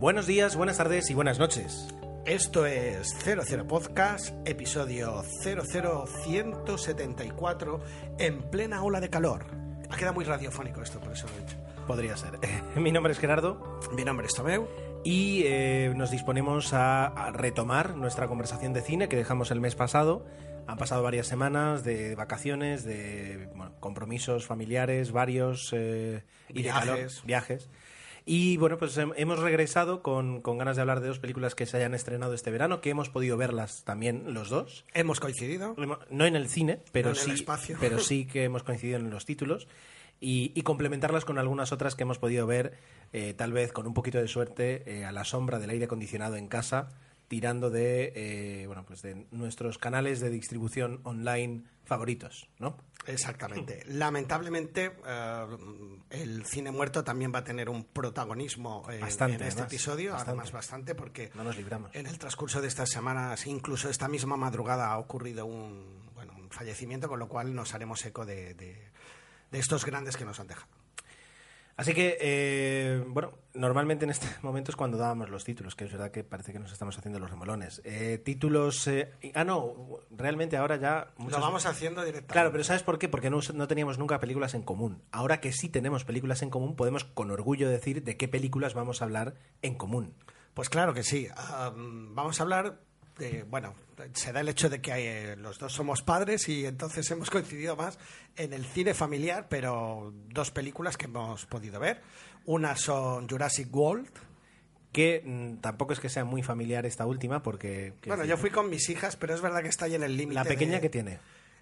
Buenos días, buenas tardes y buenas noches. Esto es 00 Podcast, episodio 00174, en plena ola de calor. Ha quedado muy radiofónico esto, por eso lo he dicho. Podría ser. Mi nombre es Gerardo Mi nombre es Tomeu. y eh, nos disponemos a, a retomar nuestra conversación de cine que dejamos el mes pasado. Han pasado varias semanas de vacaciones, de bueno, compromisos familiares, varios eh, y de calor, Viajes. Y bueno, pues hem- hemos regresado con, con ganas de hablar de dos películas que se hayan estrenado este verano, que hemos podido verlas también los dos. Hemos coincidido. No en el cine, pero No sí, espacio. pero sí que hemos coincidido en los títulos y, y complementarlas con algunas otras que hemos podido ver, eh, tal vez con un poquito de suerte, eh, a la sombra del aire acondicionado en casa, tirando de, eh, bueno, pues de nuestros canales de distribución online favoritos, ¿no? Exactamente. Lamentablemente, eh, el cine muerto también va a tener un protagonismo eh, Bastante, en este además. episodio, Bastante. además bastante, porque No nos libramos. en el transcurso de estas semanas, incluso esta misma madrugada, ha ocurrido un, bueno, un fallecimiento, con lo cual nos haremos eco de, de- de estos grandes que nos han dejado. Así que, eh, bueno, normalmente en este momento es cuando dábamos los títulos, que es verdad que parece que nos estamos haciendo los remolones. Eh, títulos... eh, ah, no, realmente ahora ya... Lo muchos- vamos haciendo directamente. Claro, pero ¿sabes por qué? Porque no, no teníamos nunca películas en común. Ahora que sí tenemos películas en común, podemos con orgullo decir de qué películas vamos a hablar en común. Pues claro que sí. Am, vamos a hablar bueno, se da el hecho de que eh, los dos somos padres y entonces hemos coincidido más en el cine familiar, pero dos películas que hemos podido ver. Una son Jurassic World. Que mm, tampoco es que sea muy familiar esta última, porque... Bueno, decir, yo fui con mis hijas, pero es verdad que está ahí en el límite. La pequeña de, que tiene.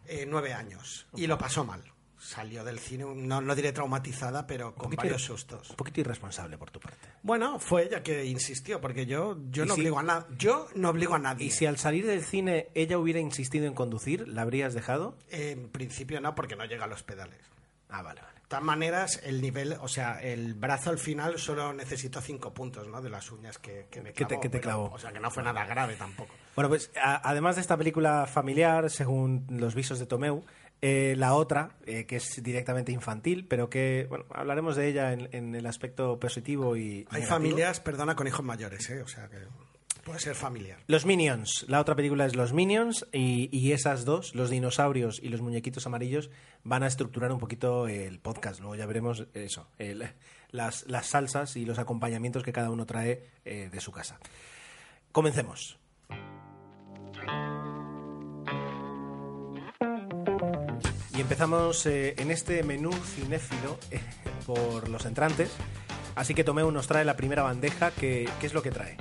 eh, nueve años. Y lo pasó mal. Salió del cine, no, no diré traumatizada, pero con varios sustos. Un poquito irresponsable por tu parte. Bueno, fue ella que insistió, porque yo, yo ¿Y no si- obligo a nada. Yo no obligo a nadie. Y si al salir del cine ella hubiera insistido en conducir, ¿la habrías dejado? En principio no, porque no llega a los pedales. Ah, vale, vale. De todas maneras, el nivel, o sea, el brazo al final solo necesito cinco puntos, ¿no? De las uñas que, que me Que te- clavó. que te pero, clavó. O sea, que no fue nada grave tampoco. Bueno, pues a- además de esta película familiar, según los visos de Tomeu, eh, la otra, eh, que es directamente infantil, pero que, bueno, hablaremos de ella en, en el aspecto positivo y... Hay negativo. familias, perdona, con hijos mayores, ¿eh? O sea, que puede ser familiar. Los Minions. La otra película es Los Minions y, y esas dos, los dinosaurios y los muñequitos amarillos, van a estructurar un poquito el podcast. Luego ya veremos eso, el- las, las salsas y los acompañamientos que cada uno trae eh, de su casa. Comencemos. Y empezamos eh, en este menú cinéfilo eh, por los entrantes. Así que Tomeu nos trae la primera bandeja. que ¿Qué es lo que trae?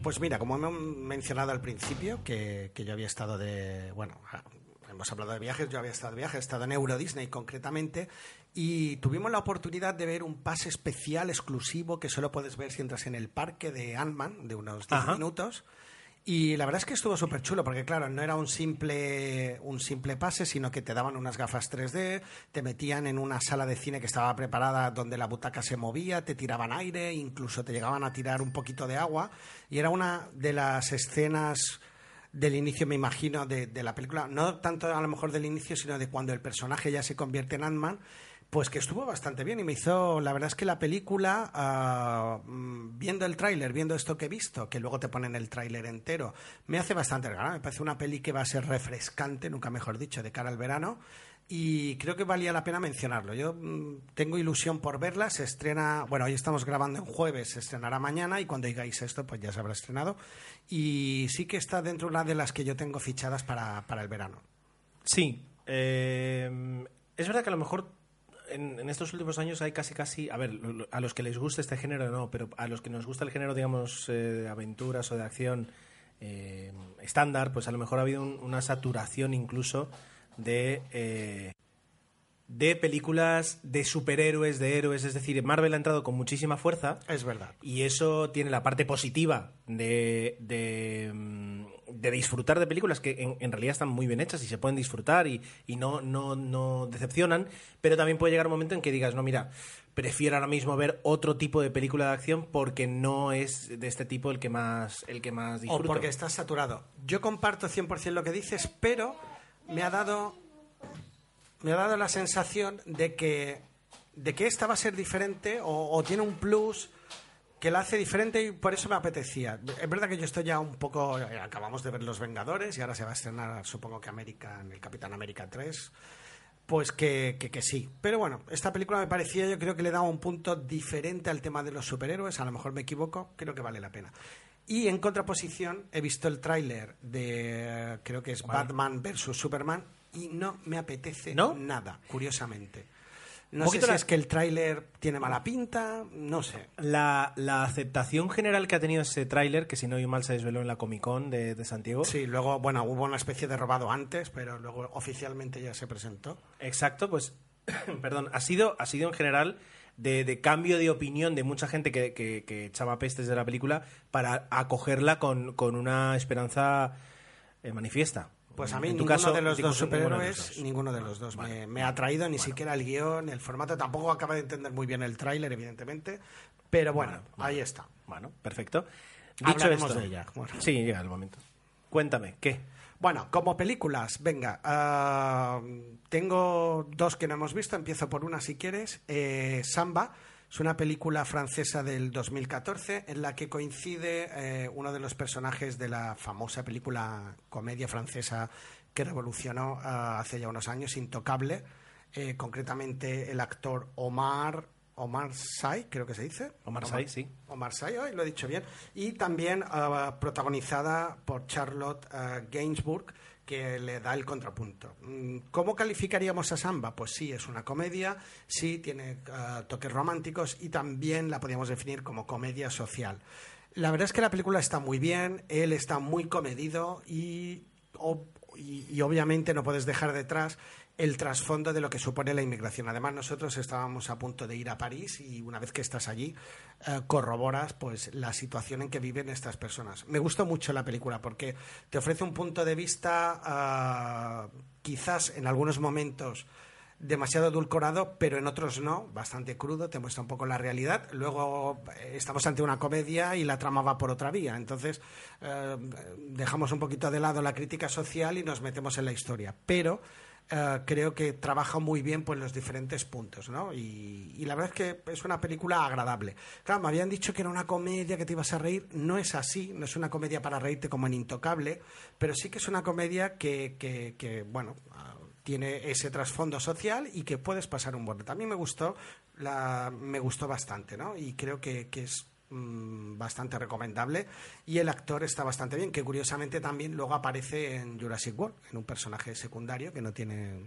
Pues mira, como hemos mencionado al principio, que, que yo había estado de. Bueno, hemos hablado de viajes, yo había estado de viajes, he estado en Euro Disney concretamente, y tuvimos la oportunidad de ver un pase especial exclusivo que solo puedes ver si entras en el parque de Ant-Man, de unos 10 Ajá. minutos. Y la verdad es que estuvo súper chulo, porque claro, no era un simple, un simple pase, sino que te daban unas gafas 3D, te metían en una sala de cine que estaba preparada donde la butaca se movía, te tiraban aire, incluso te llegaban a tirar un poquito de agua. Y era una de las escenas del inicio, me imagino, de, de la película, no tanto a lo mejor del inicio, sino de cuando el personaje ya se convierte en Ant-Man, pues que estuvo bastante bien y me hizo, la verdad es que la película, mm, viendo el tráiler, viendo esto que he visto, que luego te ponen el tráiler entero, me hace bastante ganas, me parece una peli que va a ser refrescante, nunca mejor dicho, de cara al verano. Y creo que valía la pena mencionarlo. Yo mm, tengo ilusión por verla. Se estrena, bueno, hoy estamos grabando en jueves, se estrenará mañana y cuando digáis esto, pues ya se habrá estrenado. Y sí que está dentro de una de las que yo tengo fichadas para, para el verano. Sí. eh, es verdad que a lo mejor en, en estos últimos años hay casi, casi. A ver, a los que les gusta este género no, pero a los que nos gusta el género, digamos, eh, de aventuras o de acción eh, estándar, pues a lo mejor ha habido un- una saturación incluso de. eh, de películas de superhéroes, de héroes, es decir, Marvel ha entrado con muchísima fuerza Es verdad. y eso tiene la parte positiva de, de, mm, de disfrutar de películas que en, en realidad están muy bien hechas y se pueden disfrutar y, y no, no, no decepcionan, pero también puede llegar un momento en que digas, no, mira, prefiero ahora mismo ver otro tipo de película de acción porque no es de este tipo el que más, el que más O disfruto. porque estás saturado. Yo comparto 100% lo que dices, pero me ha dado me ha dado la sensación de que de que esta va a ser diferente o, o tiene un plus que la hace diferente y por eso me apetecía. Es verdad que yo estoy ya un poco... Acabamos de ver Los Vengadores y ahora se va a estrenar, supongo que América, en el Capitán América 3. Pues que, que, que sí. Pero bueno, esta película me parecía, yo creo que le daba un punto diferente al tema de los superhéroes. A lo mejor me equivoco, creo que vale la pena. Y en contraposición, he visto el tráiler de, creo que es Batman versus Superman, y no me apetece ¿No? nada, curiosamente. No sé si la- es que el tráiler tiene mala pinta, no sé. La, la aceptación general que ha tenido ese tráiler, que si no oí mal se desveló en la Comic Con de, de Santiago. Sí, luego, bueno, hubo una especie de robado antes, pero luego oficialmente ya se presentó. Exacto, pues, perdón, ha sido, ha sido en general de, de cambio de opinión de mucha gente que, que- que echaba pestes de la película para acogerla con, con una esperanza eh, manifiesta. Pues a mí ninguno caso, de los dos superhéroes, ninguno de los dos me, me ha atraído, ni siquiera el guion, el formato. Tampoco acaba de entender muy bien el tráiler, evidentemente, pero bueno, ahí está. Bueno, perfecto. Dicho Hablaremos esto, de ella. Sí, llega el momento. Cuéntame, ¿qué? Bueno, como películas, venga, ah, tengo dos que no hemos visto, empiezo por una si quieres. Eh, Samba es una película francesa del 2014 en la que coincide eh, uno de los personajes de la famosa película comedia francesa que revolucionó ah, hace ya unos años, Intocable, eh, concretamente el actor Omar... Omar Sy, creo que se dice. Omar Sy, sí. Omar Sy, ay, lo he dicho bien. Y también ah, protagonizada por Charlotte ah, Gainsbourg, que le da el contrapunto. Mm, ¿Cómo calificaríamos a Samba? Pues sí, es una comedia, sí, tiene ah, toques románticos y también la podríamos definir como comedia social. La verdad es que la película está muy bien, él está muy comedido y, ob- y, y obviamente no puedes dejar detrás el trasfondo de lo que supone la inmigración. Además, nosotros estábamos a punto de ir a París y una vez que estás allí, eh, corroboras pues la situación en que viven estas personas. Me gustó mucho la película porque te ofrece un punto de vista ah, quizás en algunos momentos demasiado edulcorado, pero en otros no, bastante crudo, te muestra un poco la realidad. Luego eh, estamos ante una comedia y la trama va por otra vía. Entonces eh, dejamos un poquito de lado la crítica social y nos metemos en la historia. Pero eh, creo que trabaja muy bien pues, los diferentes puntos, ¿no? Y, la verdad es que es una película agradable. Claro, me habían dicho que era una comedia que te ibas a reír. No es así, no es una comedia para reírte como en Intocable, pero sí que es una comedia que, que, que, bueno, ah, tiene ese trasfondo social y que puedes pasar un buen rato. A mí me gustó, la, me gustó bastante, ¿no? Y creo que, que es mm, bastante recomendable y el actor está bastante bien, que curiosamente también luego aparece en Jurassic World, en un personaje secundario que no tiene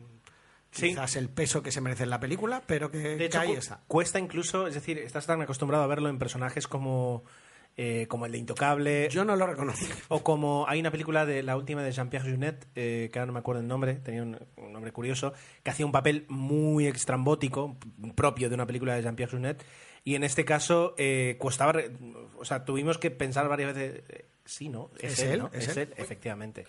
Sí. quizás el peso que se merece en la película, pero que, De que hecho, ahí cu- está. cuesta incluso, es decir, estás tan acostumbrado a verlo en personajes como, eh, como el de Intocable. Yo no lo reconocí. O como hay una película de la última de Jean-Pierre Junet, eh, que ahora no me acuerdo el nombre, tenía un, un nombre curioso, que hacía un papel muy extrambótico, propio de una película de Jean-Pierre Junet, y en este caso eh, costaba, re- o sea, tuvimos que pensar varias veces, eh, sí, ¿no? ¿Es él? ¿no? ¿Es Es, él? efectivamente.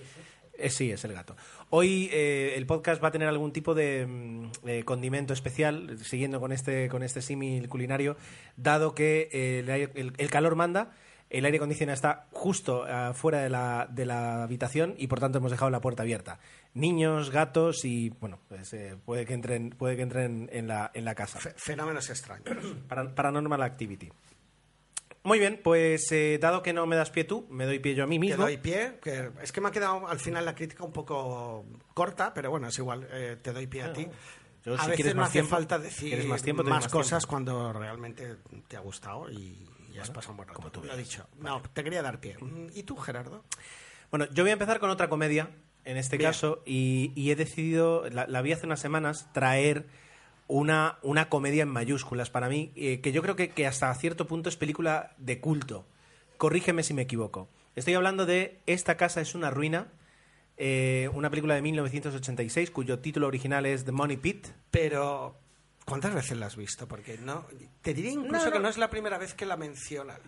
Eh, sí, es el gato. Hoy eh, el podcast va a tener algún tipo de mm, condimento especial, siguiendo con este, con este símil culinario, dado que el, el- el calor manda, el aire acondicionado está justo ah, fuera de la, de la habitación y por tanto hemos dejado la puerta abierta. Niños, gatos y bueno, pues, eh, puede que entren, puede que entren en la, en la casa. Fe- Fenómenos extraños. Para- Paranormal Activity. Muy bien, pues eh, dado que no me das pie tú, me doy pie yo a mí Te mismo. doy pie, que es que me ha quedado al final la crítica un poco corta, pero bueno, es igual, eh, te doy pie a ti. Yo, a si veces no hace tiempo- falta decir más tiempo, te cosas tiempo. cuando realmente te ha gustado y, y has pasado un buen rato. como tú Lo he dicho. No, te quería dar pie. ¿Y tú, Gerardo? Bueno, yo voy a empezar con otra comedia, en este Bien. caso, y, y he decidido, la, la vi hace unas semanas, traer una, una comedia en mayúsculas para mí, eh, que yo creo que, que hasta cierto punto es película de culto. Corrígeme si me equivoco. Estoy hablando de Esta casa es una ruina, eh, una película de 1986 cuyo título original es The Money Pit. Pero, ¿cuántas veces la has visto? Porque no. Te diría incluso No, no. que no es la primera vez que la mencionas.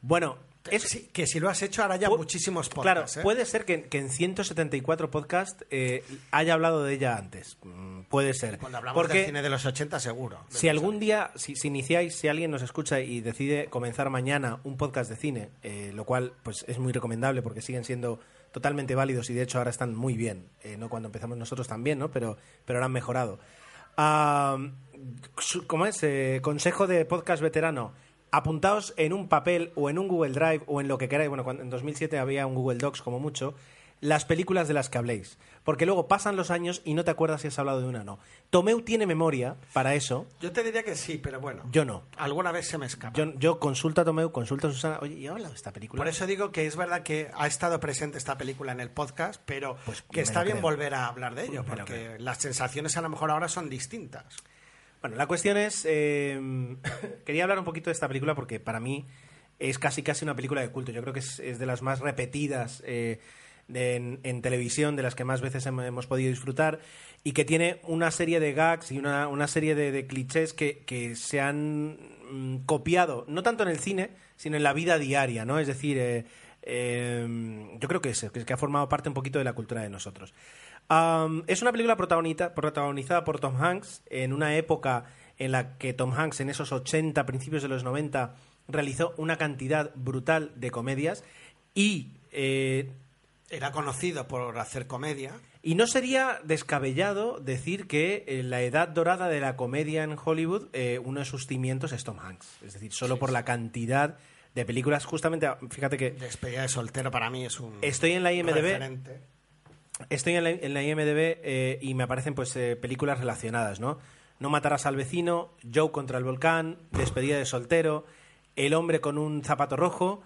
Bueno, es, Sí, que si lo has hecho ahora ya Pu- muchísimos Claro, podcasts. ¿eh? puede ser que, que en 174 podcasts eh, haya hablado de ella antes. Mm, Puede ser. Cuando hablamos Porque del cine de los 80, seguro. si algún día, si, si iniciáis, si alguien nos escucha y decide comenzar mañana un podcast de cine, eh, lo cual pues es muy recomendable porque siguen siendo totalmente válidos y de hecho ahora están muy bien. Eh, no cuando empezamos nosotros también, ¿no? Pero, pero ahora han mejorado. Ah, ¿Cómo es? Eh, consejo de podcast veterano. apuntaos en un papel o en un Google Drive o en lo que queráis. Bueno, cuando, en 2007 había un Google Docs como mucho las películas de las que habléis. Porque luego pasan los años y no te acuerdas si has hablado de una o no. Tomeu tiene memoria para eso. Yo te diría que sí, pero bueno. Yo no. Alguna vez se me escapa. Yo, yo consulto a Tomeu, consulto a Susana. Oye, ¿y he hablado de esta película? Por eso digo que es verdad que ha estado presente esta película en el podcast, pero Pues que está bien creo. volver a hablar de ello, porque las sensaciones a lo mejor ahora son distintas. Bueno, la cuestión es. eh, quería hablar un poquito de esta película porque para mí es casi casi una película de culto. Yo creo que es, es de las más repetidas eh, en, televisión, de las que más veces hem- hemos podido disfrutar y que tiene una serie de gags y una, una serie de, clichés que, que se han mm, copiado, no tanto en el cine, sino en la vida diaria, ¿no? Es decir, eh, eh, yo creo que es, que, ha formado parte un poquito de la cultura de nosotros. Es una película protagonizada por Tom Hanks en una época en la que Tom Hanks, en esos 80, principios de los 90, realizó una cantidad brutal de comedias y, eh, Era conocido por hacer comedia. y no sería descabellado decir que en la edad dorada de la comedia en Hollywood, eh, uno de sus cimientos es Tom Hanks. Es decir, solo por la cantidad de películas, justamente, fíjate que Despedida de soltero para mí es un Estoy en la IMDb. referente. Estoy en la, en la IMDB eh, y me aparecen pues eh, películas relacionadas, ¿no? No matarás al vecino, Joe contra el volcán, Despedida de soltero, El hombre con un zapato rojo,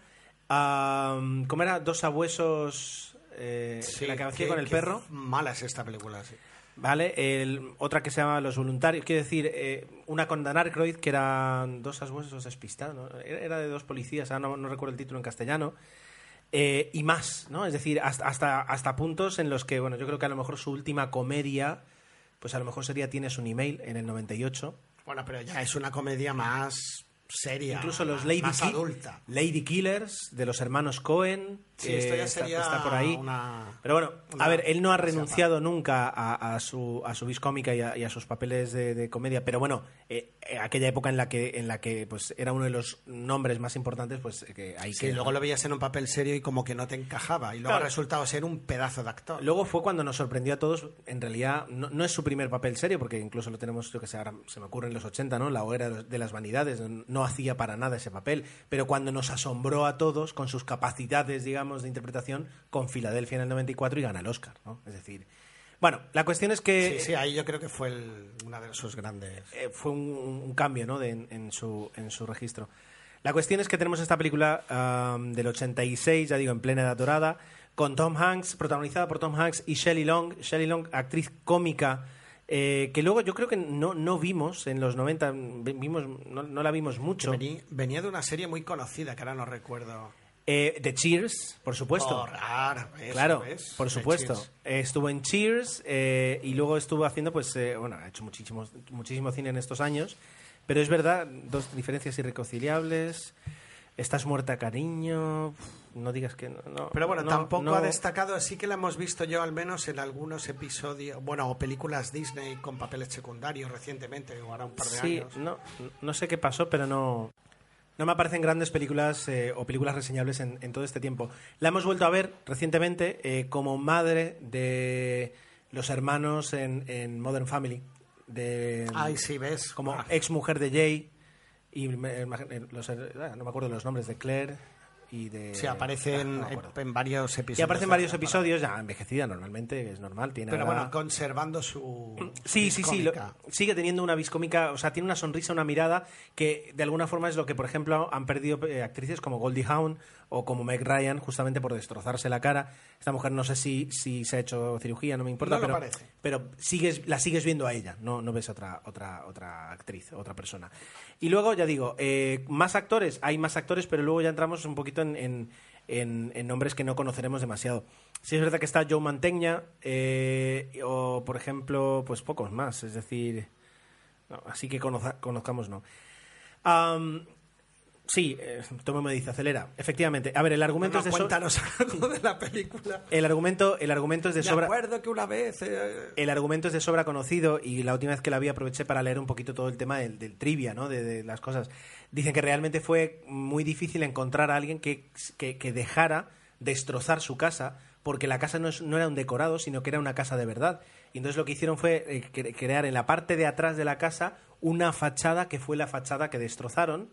¿cómo era? Dos abuesos, eh, Sí, la que hacía con el perro, Mala es esta película, sí. ¿vale? El- otra que se llama Los voluntarios, quiero decir, eh, una con Dan Aykroyd que eran dos abuesos despistados, ¿no? Era de dos policías, ahora no, no recuerdo el título en castellano. Eh, y más, ¿no? Es decir, hasta, hasta, hasta puntos en los que, bueno, yo creo que a lo mejor su última comedia, pues a lo mejor sería Tienes un email en el 98. Bueno, pero ya es una comedia más seria. Incluso los Lady, más adulta. Lady Killers de los hermanos Cohen. Sí, esto ya está- sería está por ahí. una- Pero bueno, una a ver, él no ha renunciado nunca a, a su, a su vis cómica y a, y a sus papeles de, de comedia, pero bueno, eh, eh, aquella época en la que, en la que pues, era uno de los nombres más importantes, pues eh, que hay Sí, que... luego lo veías en un papel serio y como que no te encajaba. Y luego Claro. ha resultado ser un pedazo de actor. Luego fue cuando nos sorprendió a todos, en realidad no, no es su primer papel serio, porque incluso lo tenemos, yo que sé, ahora se me ocurre en los 80, ¿no? La hoguera de las vanidades, no, no hacía para nada ese papel, pero cuando nos asombró a todos con sus capacidades, digamos, de interpretación, con Filadelfia en el 94 y gana el Oscar, ¿no? Es decir, bueno, la cuestión es que Sí, sí, ahí yo creo que fue el- una de sus grandes. eh, fue un, un cambio ¿no? de- en, en su, en su registro. La cuestión es que tenemos esta película am, del 86, ya digo, en plena edad dorada, con Tom Hanks, protagonizada por Tom Hanks y Shelley Long. Shelley Long, actriz cómica, eh, que luego yo creo que no, no vimos en los 90, vimos, no, no la vimos mucho. Vení- venía de una serie muy conocida que ahora no recuerdo. Eh, de Cheers, por supuesto. Por- ah, eso, Claro, ¿ves? por supuesto. Eh, estuvo en Cheers eh, y luego estuvo haciendo, pues, eh, bueno, ha hecho muchísimo, muchísimo cine en estos años, pero es verdad, dos diferencias irreconciliables. Estás muerta, cariño. No digas que no. no, Pero bueno, no, tampoco no. ha destacado, sí que la hemos visto yo al menos en algunos episodios, bueno, o películas Disney con papeles secundarios recientemente, o ahora un par de Sí, años. no, no sé qué pasó, pero no. No me aparecen grandes películas eh, o películas reseñables en, en todo este tiempo. La hemos vuelto a ver recientemente eh, como madre de los hermanos en, en Modern Family. De, Ay, sí, ves. como Ah, ex mujer de Jay y me- me- los- ah, no me acuerdo los nombres de Claire y de Sí, aparece ah, en, no varios episodios. y aparecen varios episodios ya envejecida normalmente es normal tiene Pero ahora- bueno, conservando su. Sí, sí, sí. lo- sigue teniendo una viscómica, o sea, tiene una sonrisa, una mirada que de alguna forma es lo que, por ejemplo, han perdido eh, actrices como Goldie Hawn o como Meg Ryan, justamente por destrozarse la cara. Esta mujer no sé si, si se ha hecho cirugía, no me importa, No pero, parece. pero sigues, la sigues viendo a ella, no, no ves a otra, otra, otra actriz, otra persona. Y luego, ya digo, eh, más actores, hay más actores, pero luego ya entramos un poquito en, en, en- en nombres que no conoceremos demasiado. Sí es verdad que está Joe Mantegna, eh, o por ejemplo, pues pocos más, es decir, no, así que conoza- conozcamos no. Sí, eh, Tomo me dice, acelera. Efectivamente, a ver, el argumento No, es de no, sobra. cuéntanos algo de la película. El argumento, el argumento es de Me sobra. acuerdo que una vez. eh, El argumento es de sobra conocido y la última vez que la vi aproveché para leer un poquito todo el tema del, del trivia, ¿no? De, de las cosas. Dicen que realmente fue muy difícil encontrar a alguien que, que, que dejara destrozar su casa porque la casa no, es- no era un decorado, sino que era una casa de verdad. Y entonces lo que hicieron fue eh, cre- crear en la parte de atrás de la casa una fachada que fue la fachada que destrozaron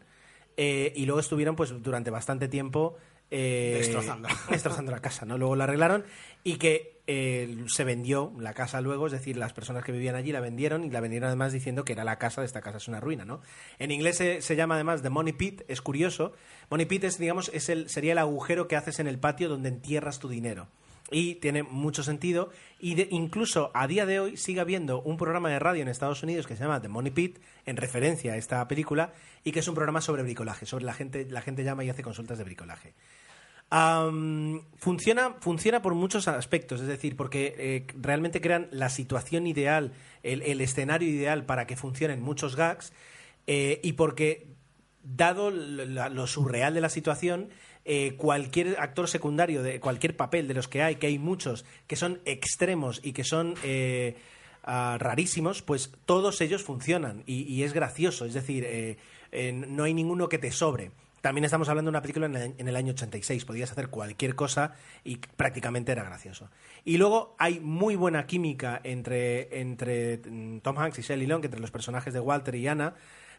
eh, y luego estuvieron pues durante bastante tiempo eh, Destrozando. destrozando la casa, ¿no? Luego la arreglaron y que eh, se vendió la casa luego, es decir, las personas que vivían allí la vendieron y la vendieron además diciendo que era la casa de esta casa es una ruina, ¿no? En inglés se, se llama además The Money Pit, es curioso. Money Pit es, digamos, es el, sería el agujero que haces en el patio donde entierras tu dinero. Y tiene mucho sentido. Y de- incluso a día de hoy sigue habiendo un programa de radio en Estados Unidos que se llama The Money Pit, en referencia a esta película, y que es un programa sobre bricolaje, sobre la gente, la gente llama y hace consultas de bricolaje. Funciona, funciona por muchos aspectos, es decir, porque eh, realmente crean la situación ideal, el, escenario ideal para que funcionen muchos gags eh, y porque, dado lo surreal de la situación, eh, cualquier actor secundario de cualquier papel de los que hay, que hay muchos que son extremos y que son eh, ah, rarísimos, pues todos ellos funcionan y, y es gracioso, es decir, eh, eh, no hay ninguno que te sobre. También estamos hablando de una película en el, en el año 86. Podías hacer cualquier cosa y prácticamente era gracioso. Y luego hay muy buena química entre, entre mm, Tom Hanks y Shelley Long, entre los personajes de Walter y Anna,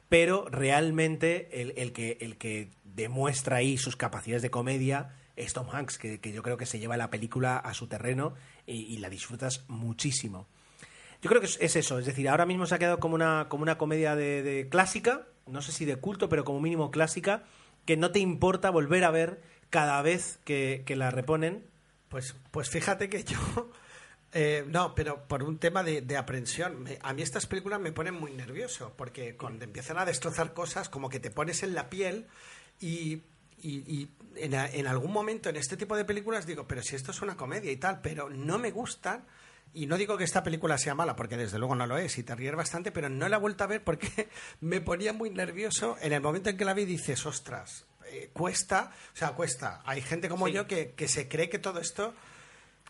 pero realmente el, el que, el que demuestra ahí sus capacidades de comedia es Tom Hanks, que, que yo creo que se lleva la película a su terreno y, la disfrutas muchísimo. Yo creo que es, es eso, es decir, ahora mismo se ha quedado como una, como una comedia de, de clásica, no sé si de culto, pero como mínimo clásica, que no te importa volver a ver cada vez que, que la reponen. Pues, pues fíjate que yo. Eh, no, pero por un tema de, de aprensión. me- a mí estas películas me ponen muy nervioso, porque cuando empiezan a destrozar cosas, como que te pones en la piel y. y- y en, a- en algún momento en este tipo de películas digo, pero si esto es una comedia y tal, pero no me gustan. Y no digo que esta película sea mala, porque desde luego no lo es, y te ríes bastante, pero no la he vuelto a ver porque me ponía muy nervioso en el momento en que la vi dices, ostras, eh, cuesta, o sea, cuesta. Hay gente como Sí. yo que, que se cree que todo esto,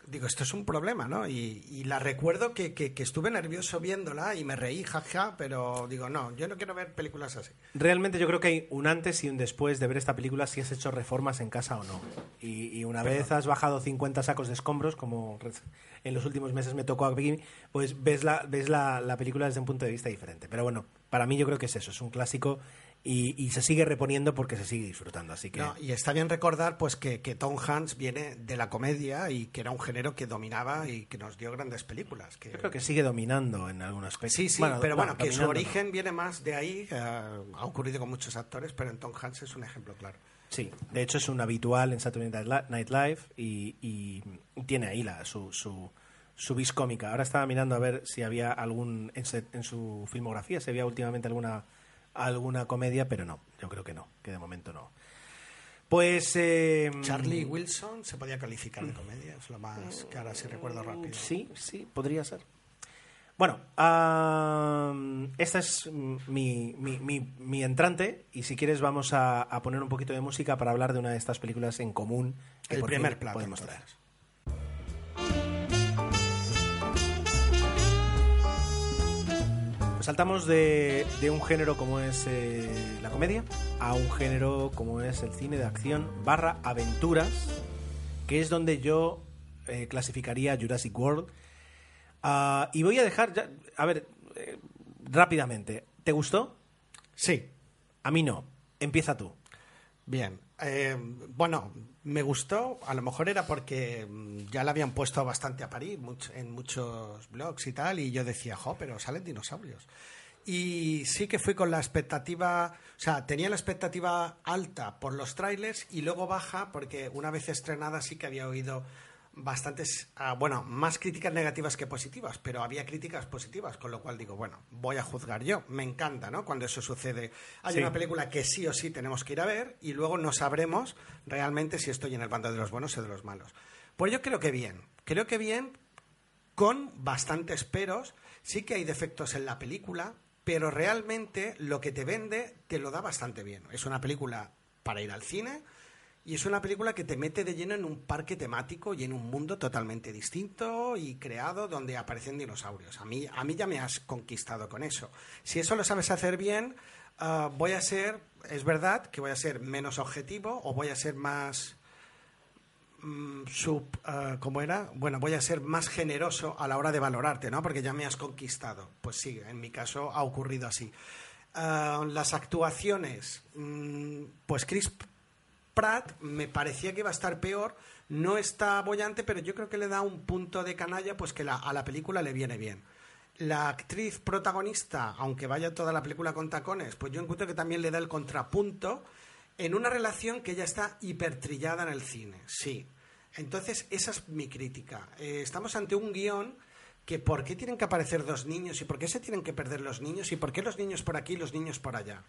digo, esto es un problema, ¿no? Y, y la recuerdo que, que- que estuve nervioso viéndola y me reí, jaja, pero digo, no, yo no quiero ver películas así. Realmente yo creo que hay un antes y un después de ver esta película si has hecho reformas en casa o no. Y, y una vez has bajado 50 sacos de escombros, como en los últimos meses me tocó aquí, pues ves la, ves la, la película desde un punto de vista diferente. Pero bueno, para mí yo creo que es eso, es un clásico y, y se sigue reponiendo porque se sigue disfrutando. Así que No, y está bien recordar pues que, que Tom Hanks viene de la comedia y que era un género que dominaba y que nos dio grandes películas. Que... yo creo que sigue dominando en algunos aspectos. Sí, sí, Bueno, pero no, bueno, que su no. origen viene más de ahí, eh, ha ocurrido con muchos actores, pero en Tom Hanks es un ejemplo claro. Sí, de hecho es un habitual en Saturday Night Live y, y tiene ahí la, su, su, su vis cómica. Ahora estaba mirando a ver si había algún en, se- en su filmografía, si había últimamente alguna alguna comedia, pero no, yo creo que no, que de momento no. Pues eh, Charlie Wilson se podía calificar de comedia, es lo más que ahora sí recuerdo rápido. Sí, sí, podría ser. Bueno, ah, esta es mm, mi, mi, mi, mi entrante y si quieres vamos a, a poner un poquito de música para hablar de una de estas películas en común. que El primer plato, podemos traer. Saltamos de, de un género como es eh, la comedia a un género como es el cine de acción barra aventuras, que es donde yo eh, clasificaría Jurassic World. Ah, y voy a dejar, ya- a ver, eh, rápidamente, ¿te gustó? Sí, A mí no. Empieza tú. Bien. Bueno, me gustó, a lo mejor era porque mm, ya la habían puesto bastante a much- en muchos blogs y tal, y yo decía, jo, pero salen dinosaurios. Y sí que fui con la expectativa, o sea, tenía la expectativa alta por los trailers y luego baja porque una vez estrenada sí que había oído bastantes, ah, bueno, más críticas negativas que positivas, pero había críticas positivas, con lo cual digo, bueno, voy a juzgar yo. Me encanta, ¿no? Cuando eso sucede. Hay Sí. una película que sí o sí tenemos que ir a ver y luego no sabremos realmente si estoy en el bando de los buenos o de los malos. Pues yo creo que bien, creo que bien, con bastantes peros. Sí que hay defectos en la película, pero realmente lo que te vende te lo da bastante bien. Es una película para ir al cine y es una película que te mete de lleno en un parque temático y en un mundo totalmente distinto y creado donde aparecen dinosaurios. A mí, a mí ya me has conquistado con eso. Si eso lo sabes hacer bien, ah, voy a ser, es verdad que voy a ser menos objetivo o voy a ser más mm, sub, ah, ¿cómo era? Bueno, voy a ser más generoso a la hora de valorarte, ¿no? Porque ya me has conquistado. Pues sí, en mi caso ha ocurrido así. Ah, las actuaciones, mm, pues Chris Pratt me parecía que iba a estar peor. No está bollante, pero yo creo que le da un punto de canalla, pues que la- a la película le viene bien. La actriz protagonista, aunque vaya toda la película con tacones, pues yo encuentro que también le da el contrapunto en una relación que ya está hipertrillada en el cine, sí. Entonces, esa es mi crítica. Eh, estamos ante un guion que por qué tienen que aparecer dos niños y por qué se tienen que perder los niños y por qué los niños por aquí y los niños por allá.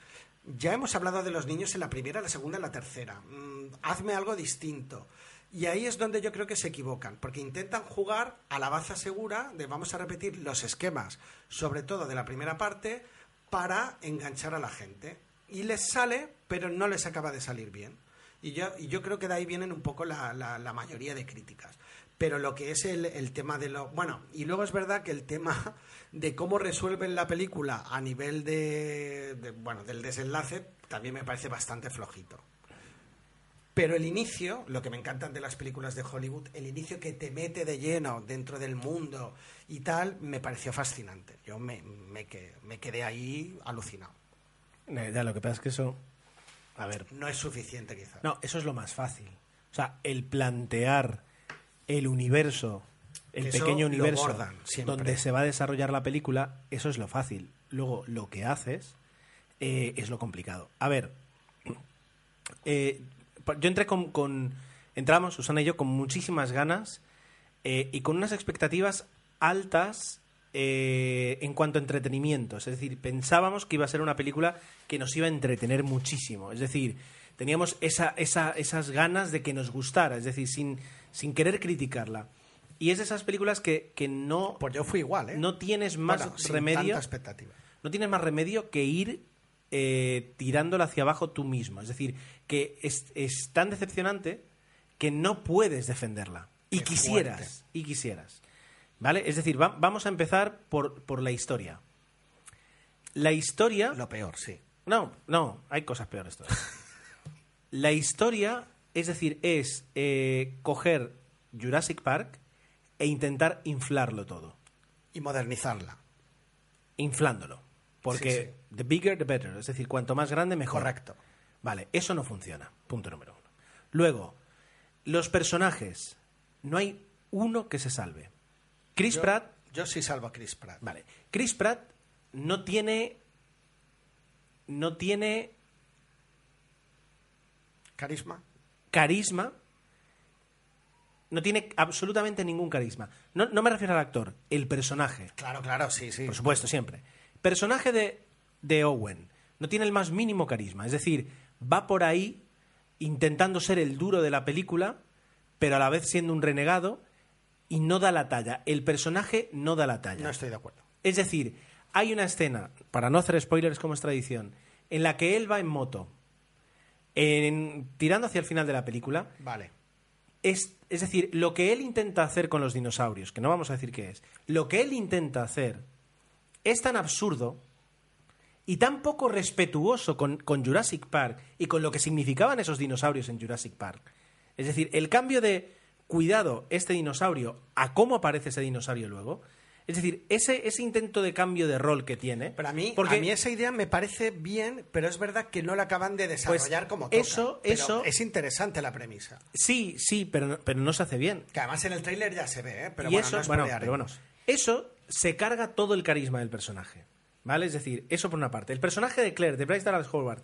Ya hemos hablado de los niños en la primera, la segunda y la tercera. Mm, hazme algo distinto. Y ahí es donde yo creo que se equivocan, porque intentan jugar a la baza segura de vamos a repetir los esquemas, sobre todo de la primera parte, para enganchar a la gente. Y les sale, pero no les acaba de salir bien. Y yo, y yo creo que de ahí vienen un poco la, la- la mayoría de críticas. Pero lo que es el, el tema de lo... Bueno, y luego es verdad que el tema de cómo resuelven la película a nivel de, de- bueno, del desenlace también me parece bastante flojito. Pero el inicio, lo que me encantan de las películas de Hollywood, el inicio que te mete de lleno dentro del mundo y tal, me pareció fascinante. Yo me, me, me quedé ahí alucinado. Ya, lo que pasa es que eso. A ver. No es suficiente, quizás. No, eso es lo más fácil. O sea, el plantear el universo, el eso pequeño universo bordan donde se va a desarrollar la película, eso es lo fácil. Luego, lo que haces eh, es lo complicado. A ver, eh, yo entré con, con- Entramos, Susana y yo, con muchísimas ganas eh, y con unas expectativas altas eh, en cuanto a entretenimiento. Es decir, pensábamos que iba a ser una película que nos iba a entretener muchísimo. Es decir, teníamos esa, esa- esas ganas de que nos gustara, es decir, sin, sin querer criticarla. Y es de esas películas que, que no, Pues yo fui igual, ¿eh? no tienes más Bueno, sin remedio tanta expectativa. no tienes más remedio que ir eh, tirándola hacia abajo tú mismo. Es decir, que es, es tan decepcionante que no puedes defenderla. Y Qué quisieras, fuerte. y quisieras. ¿Vale? Es decir, va- vamos a empezar por, por la historia. La historia... Lo peor, sí. No, no, hay cosas peores todavía. La historia, es decir, es eh, coger Jurassic Park e intentar inflarlo todo. Y modernizarla. Inflándolo. Porque Sí, sí. the bigger, the better. Es decir, cuanto más grande, mejor. Correcto. Vale, eso no funciona. Punto número uno. Luego, los personajes. No hay uno que se salve. Chris Yo- Pratt Yo sí salvo a Chris Pratt. Vale. Chris Pratt no tiene. No tiene Carisma. Carisma. No tiene absolutamente ningún carisma. No, no me refiero al actor, el personaje. Claro, claro, sí, sí. Por supuesto, siempre. Personaje de, de Owen no tiene el más mínimo carisma. Es decir, va por ahí intentando ser el duro de la película, pero a la vez siendo un renegado y no da la talla. El personaje no da la talla. No estoy de acuerdo. Es decir, hay una escena, para no hacer spoilers como es tradición, en la que él va en moto, en- tirando hacia el final de la película. Vale. Es, es decir, lo que él intenta hacer con los dinosaurios, que no vamos a decir qué es, lo que él intenta hacer es tan absurdo y tan poco respetuoso con, con Jurassic Park y con lo que significaban esos dinosaurios en Jurassic Park. Es decir, el cambio de cuidado este dinosaurio a cómo aparece ese dinosaurio luego. Es decir, ese, ese intento de cambio de rol que tiene. Pero a mí, porque a mí esa idea me parece bien, pero es verdad que no la acaban de desarrollar Pues como toca. eso- Pero eso- Es interesante la premisa. Sí, sí, pero no, pero no se hace bien. Que además en el tráiler ya se ve, ¿eh? Pero y bueno, eso, no bueno, spoilearemos. pero bueno, eso se carga todo el carisma del personaje. ¿Vale? Es decir, eso por una parte. El personaje de Claire, de Bryce Dallas Howard,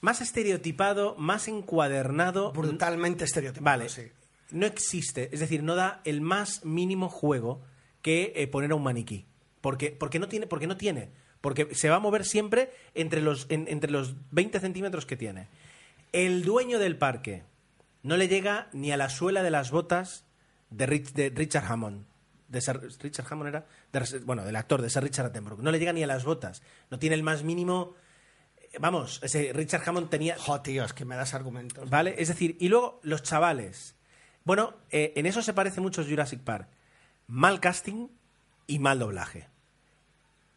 más estereotipado, más encuadernado. Brutalmente estereotipado, Vale. sí. No existe. Es decir, no da el más mínimo juego que eh, poner a un maniquí. Porque, porque no tiene, porque no tiene. Porque se va a mover siempre entre los, en- entre los 20 centímetros que tiene. El dueño del parque no le llega ni a la suela de las botas de, Rich- de Richard Hammond. De Sir- Richard Hammond era, de- bueno, del actor de Sir Richard Attenborough. No le llega ni a las botas. No tiene el más mínimo. eh, Vamos, ese Richard Hammond tenía. Jo, tío, es que me das argumentos. ¿Vale? Es decir, y luego los chavales. Bueno, eh, en eso se parece mucho Jurassic Park. Mal casting y mal doblaje.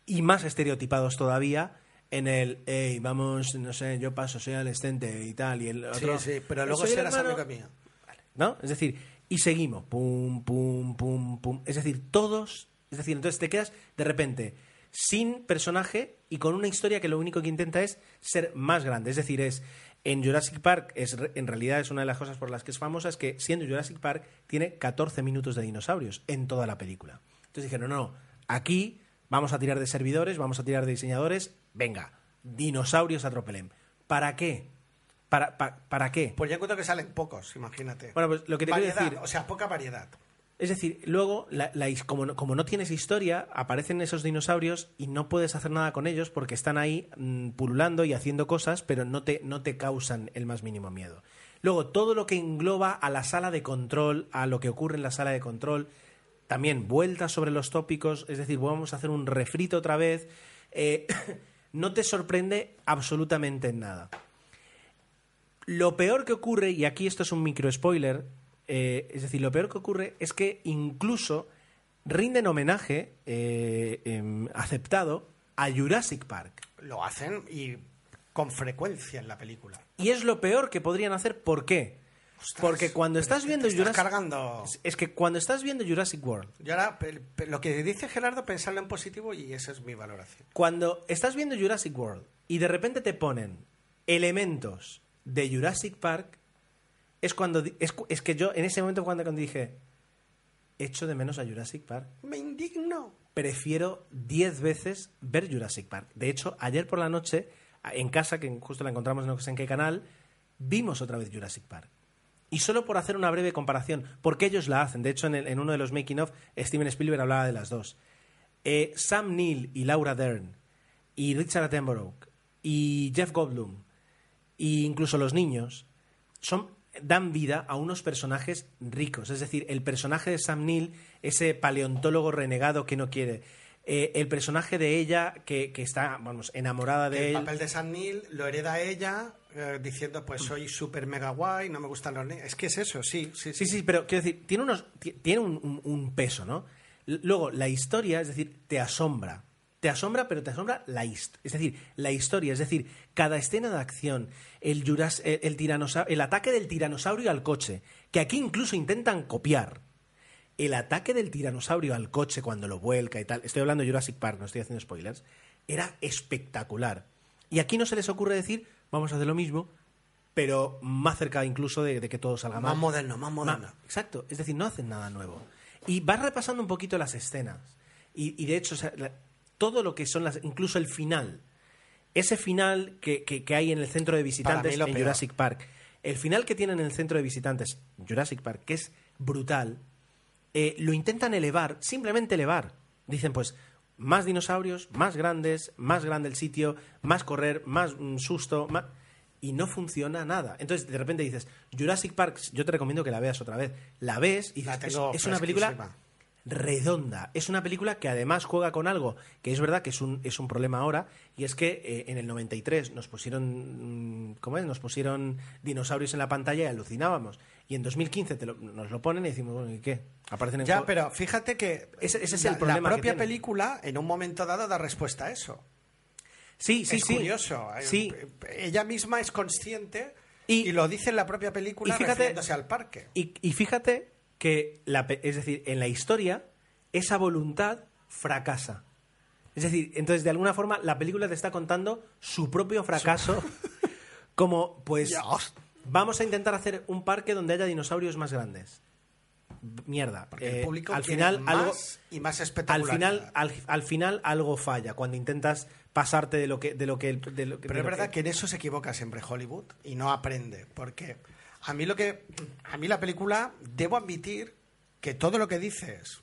Y más estereotipados todavía en el, hey, vamos, no sé, yo paso, soy adolescente y tal, y el otro... sí, sí, pero luego "Soy serás hermano". amigo mío. ¿No? Es decir, y seguimos, pum, pum, pum, pum. Es decir, todos, es decir, entonces te quedas de repente sin personaje y con una historia que lo único que intenta es ser más grande. Es decir, es en Jurassic Park, es, en realidad es una de las cosas por las que es famosa, es que siendo Jurassic Park tiene 14 minutos de dinosaurios en toda la película. Entonces dijeron, no, no, aquí vamos a tirar de servidores, vamos a tirar de diseñadores, venga, dinosaurios a tropelem. ¿Para qué? ¿Para, pa- para qué? Pues yo encuentro que salen pocos, imagínate. Bueno, pues lo que te quiero variedad, decir- o sea, poca variedad. Es decir, luego, como no tienes historia, aparecen esos dinosaurios y no puedes hacer nada con ellos porque están ahí mm, pululando y haciendo cosas, pero no te, no te causan el más mínimo miedo. Luego, todo lo que engloba a la sala de control, a lo que ocurre en la sala de control, también vueltas sobre los tópicos, es decir, vamos a hacer un refrito otra vez, eh, no te sorprende absolutamente en nada. Lo peor que ocurre, y aquí esto es un micro spoiler, eh, es decir, lo peor que ocurre es que incluso rinden homenaje eh, em, aceptado a Jurassic Park. Lo hacen y con frecuencia en la película. Y es lo peor que podrían hacer. ¿Por qué? Ostras, Porque cuando estás viendo estás Jurassic cargando. Es que cuando estás viendo Jurassic World, Yo ahora, lo que dice Gerardo, pensarlo en positivo y esa es mi valoración. cuando estás viendo Jurassic World y de repente te ponen elementos de Jurassic Park, es cuando es, es que yo en ese momento cuando, cuando dije echo de menos a Jurassic Park. Me indigno. prefiero 10 veces ver Jurassic Park. De hecho, ayer por la noche, en casa, que justo la encontramos no sé en qué canal, vimos otra vez Jurassic Park. Y solo por hacer una breve comparación, porque ellos la hacen. De hecho, en, el- en uno de los making of, Steven Spielberg hablaba de las dos. Eh, Sam Neill y Laura Dern, y Richard Attenborough, y Jeff Goldblum, e incluso los niños, son, dan vida a unos personajes ricos. Es decir, el personaje de Sam Neill, ese paleontólogo renegado que no quiere. eh, el personaje de ella que, que está, vamos, enamorada de el él. papel de San Neil lo hereda ella eh, diciendo, pues soy súper mega guay, no me gustan los niños. Es que es eso, sí, sí, Sí, sí, pero quiero decir, tiene, unos, ti- tiene un, un- un peso, ¿no? Luego, la historia, es decir, te asombra. Te asombra, pero te asombra la historia. Es decir, la historia, es decir, cada escena de acción, el, Juras- el, el el ataque del tiranosaurio al coche, que aquí incluso intentan copiar. El ataque del tiranosaurio al coche cuando lo vuelca y tal, estoy hablando de Jurassic Park, no estoy haciendo spoilers, era espectacular. Y aquí no se les ocurre decir, vamos a hacer lo mismo, pero más cerca incluso de, de que todo salga Más mal. moderno, más moderno. Exacto, es decir, no hacen nada nuevo. Y vas repasando un poquito las escenas. Y, y de hecho, o sea, la- todo lo que son las. incluso el final. Ese final que, que- que hay en el centro de visitantes en peor. Jurassic Park. El final que tienen en el centro de visitantes, Jurassic Park, que es brutal, eh, lo intentan elevar, simplemente elevar. Dicen, pues, más dinosaurios, más grandes, más grande el sitio, más correr, más mm, susto, más... y no funciona nada. Entonces, de repente dices, Jurassic Park, yo te recomiendo que la veas otra vez. La ves y La dices, es, una película. Redonda. Es una película que además juega con algo que es verdad que es un, es un problema ahora, y es que eh, en el 93 nos pusieron, mm, ¿cómo es? Nos pusieron dinosaurios en la pantalla y alucinábamos. Y en 2015 te lo- nos lo ponen y decimos, bueno, ¿y qué? Aparecen en Ya, pero fíjate que Ese- ese es la, el problema la propia película en un momento dado da respuesta a eso. Sí, sí, es sí. curioso. Eh, Sí. Ella misma es consciente Y- y, lo dice en la propia película y fíjate- refiriéndose al parque. Y, y fíjate que, la, es decir, en la historia, esa voluntad fracasa. Es decir, entonces, de alguna forma, la película te está contando su propio fracaso, como, pues, Dios. vamos a intentar hacer un parque donde haya dinosaurios más grandes. Mierda. Porque Eh, el público al final, más algo, y más al espectacularidad. final, al, al final algo falla cuando intentas pasarte de lo que, de lo que, de lo que- Pero de es lo verdad que en eso se equivoca siempre Hollywood y no aprende. Porque a mí lo que. A mí la película, debo admitir que todo lo que dices.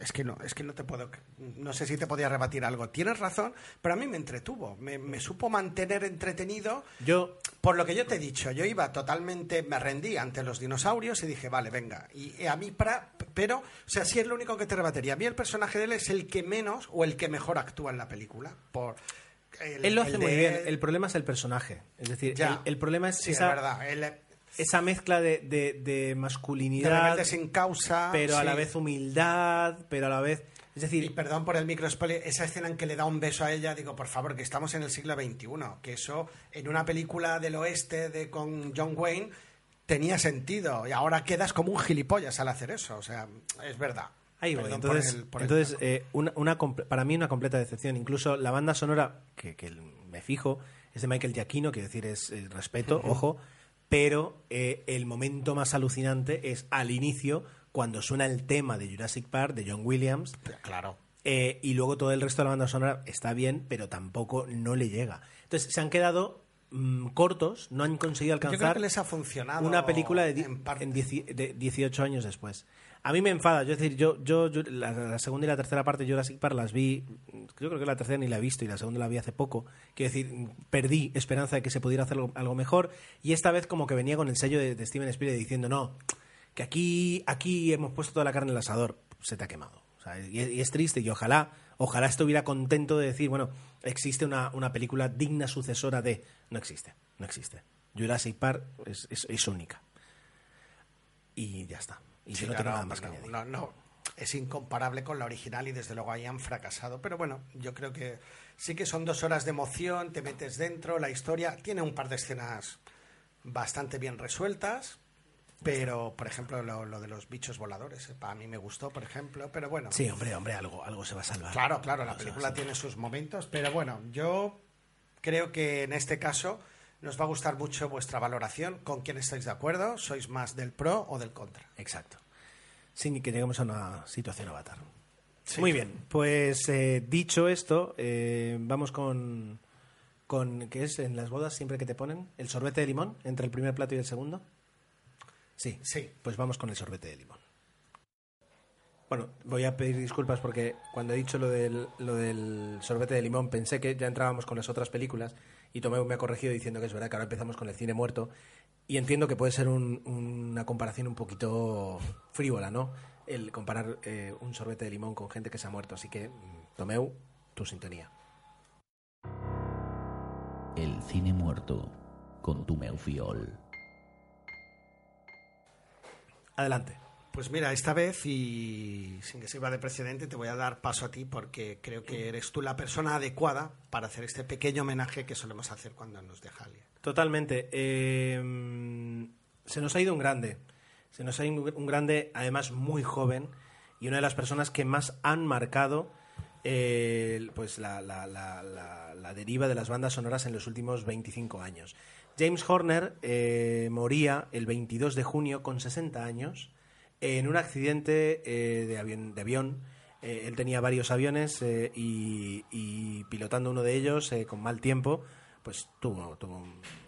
Es que no, es que no te puedo. No sé si te podía rebatir algo. Tienes razón, pero a mí me entretuvo. Me, me supo mantener entretenido. Yo, Por lo que yo te he dicho, yo iba totalmente, me rendí ante los dinosaurios y dije, vale, venga. Y a mí, para, pero, o sea, sí es lo único que te rebatería. A mí el personaje de él es el que menos o el que mejor actúa en la película. Por el- él lo hace muy bien. El problema es el personaje. Es decir, Ya. el, el problema es Sí, esa, es verdad. Él, esa mezcla de, de- de de masculinidad, rebelde sin causa. pero a la vez humildad, pero a la vez... Es decir, Y perdón por el micro spoiler, esa escena en que le da un beso a ella, digo, por favor, que estamos en el siglo XXI, que eso en una película del oeste de con John Wayne tenía sentido y ahora quedas como un gilipollas al hacer eso, o sea, es verdad. Ahí voy. Perdón por Entonces, el- por el entonces eh, una, una para mí una completa decepción. Incluso la banda sonora, que, que me fijo, es de Michael Giacchino, quiero decir, es eh, respeto, ojo, pero eh, el momento más alucinante es al inicio, cuando suena el tema de Jurassic Park, de John Williams, Claro. eh, y luego todo el resto de la banda sonora está bien, pero tampoco no le llega. Entonces se han quedado mm, cortos, no han conseguido Yo creo alcanzar que les ha funcionado. una película de, en parte. en dieci- de 18 años después. A mí me enfada, yo es decir, yo, yo, yo- la, segunda y la tercera parte de Jurassic Park las vi, yo creo que la tercera ni la he visto y la segunda la vi hace poco. Quiero decir, perdí esperanza de que se pudiera hacer algo, mejor y esta vez como que venía con el sello de, Steven Spielberg diciendo, no, que aquí, aquí hemos puesto toda la carne en el asador, se te ha quemado. O sea, y, es triste y ojalá, ojalá estuviera contento de decir, bueno, existe una, una película digna sucesora de... No existe, no existe. Jurassic Park es única. Y ya está. Y Sí, yo no claro, tengo nada más que no, añadir. no, no, es incomparable con la original y desde luego ahí han fracasado. Pero bueno, yo creo que sí que son dos horas de emoción, te metes dentro, la historia tiene un par de escenas bastante bien resueltas. Pero, por ejemplo, lo, lo de los bichos voladores, eh, para mí me gustó, por ejemplo. Pero bueno, Sí, hombre, hombre, algo, algo se va a salvar. Claro, claro, la Algo película tiene sus momentos, pero bueno, yo creo que en este caso nos va a gustar mucho vuestra valoración. ¿Con quién estáis de acuerdo? ¿Sois más del pro o del contra? Exacto. Sin que lleguemos a una situación avatar. Sí. Muy bien, pues eh, dicho esto, eh, vamos con, con. ¿Qué es en las bodas siempre que te ponen? ¿El sorbete de limón entre el primer plato y el segundo? Sí. Sí. Pues vamos con el sorbete de limón. Bueno, voy a pedir disculpas porque cuando he dicho lo del, lo del sorbete de limón pensé que ya entrábamos con las otras películas y Tomeu me ha corregido diciendo que es verdad que ahora empezamos con el cine muerto y entiendo que puede ser un- una comparación un poquito frívola, ¿no? El comparar eh, un sorbete de limón con gente que se ha muerto. Así que, mm, Tomeu, tu sintonía. El cine muerto con tu Meufiol. Adelante. Pues mira, esta vez, y sin que sirva de precedente, te voy a dar paso a ti porque creo que eres tú la persona adecuada para hacer este pequeño homenaje que solemos hacer cuando nos deja alguien. Totalmente. Eh, se nos ha ido un grande. Se nos ha ido un grande, además muy joven, y una de las personas que más han marcado pues la deriva de las bandas sonoras en los últimos 25 años. James Horner eh, moría el 22 de junio con 60 años en un accidente eh, de avión. De avión. Eh, él tenía varios aviones eh, y, pilotando uno de ellos con mal tiempo, pues tuvo, tuvo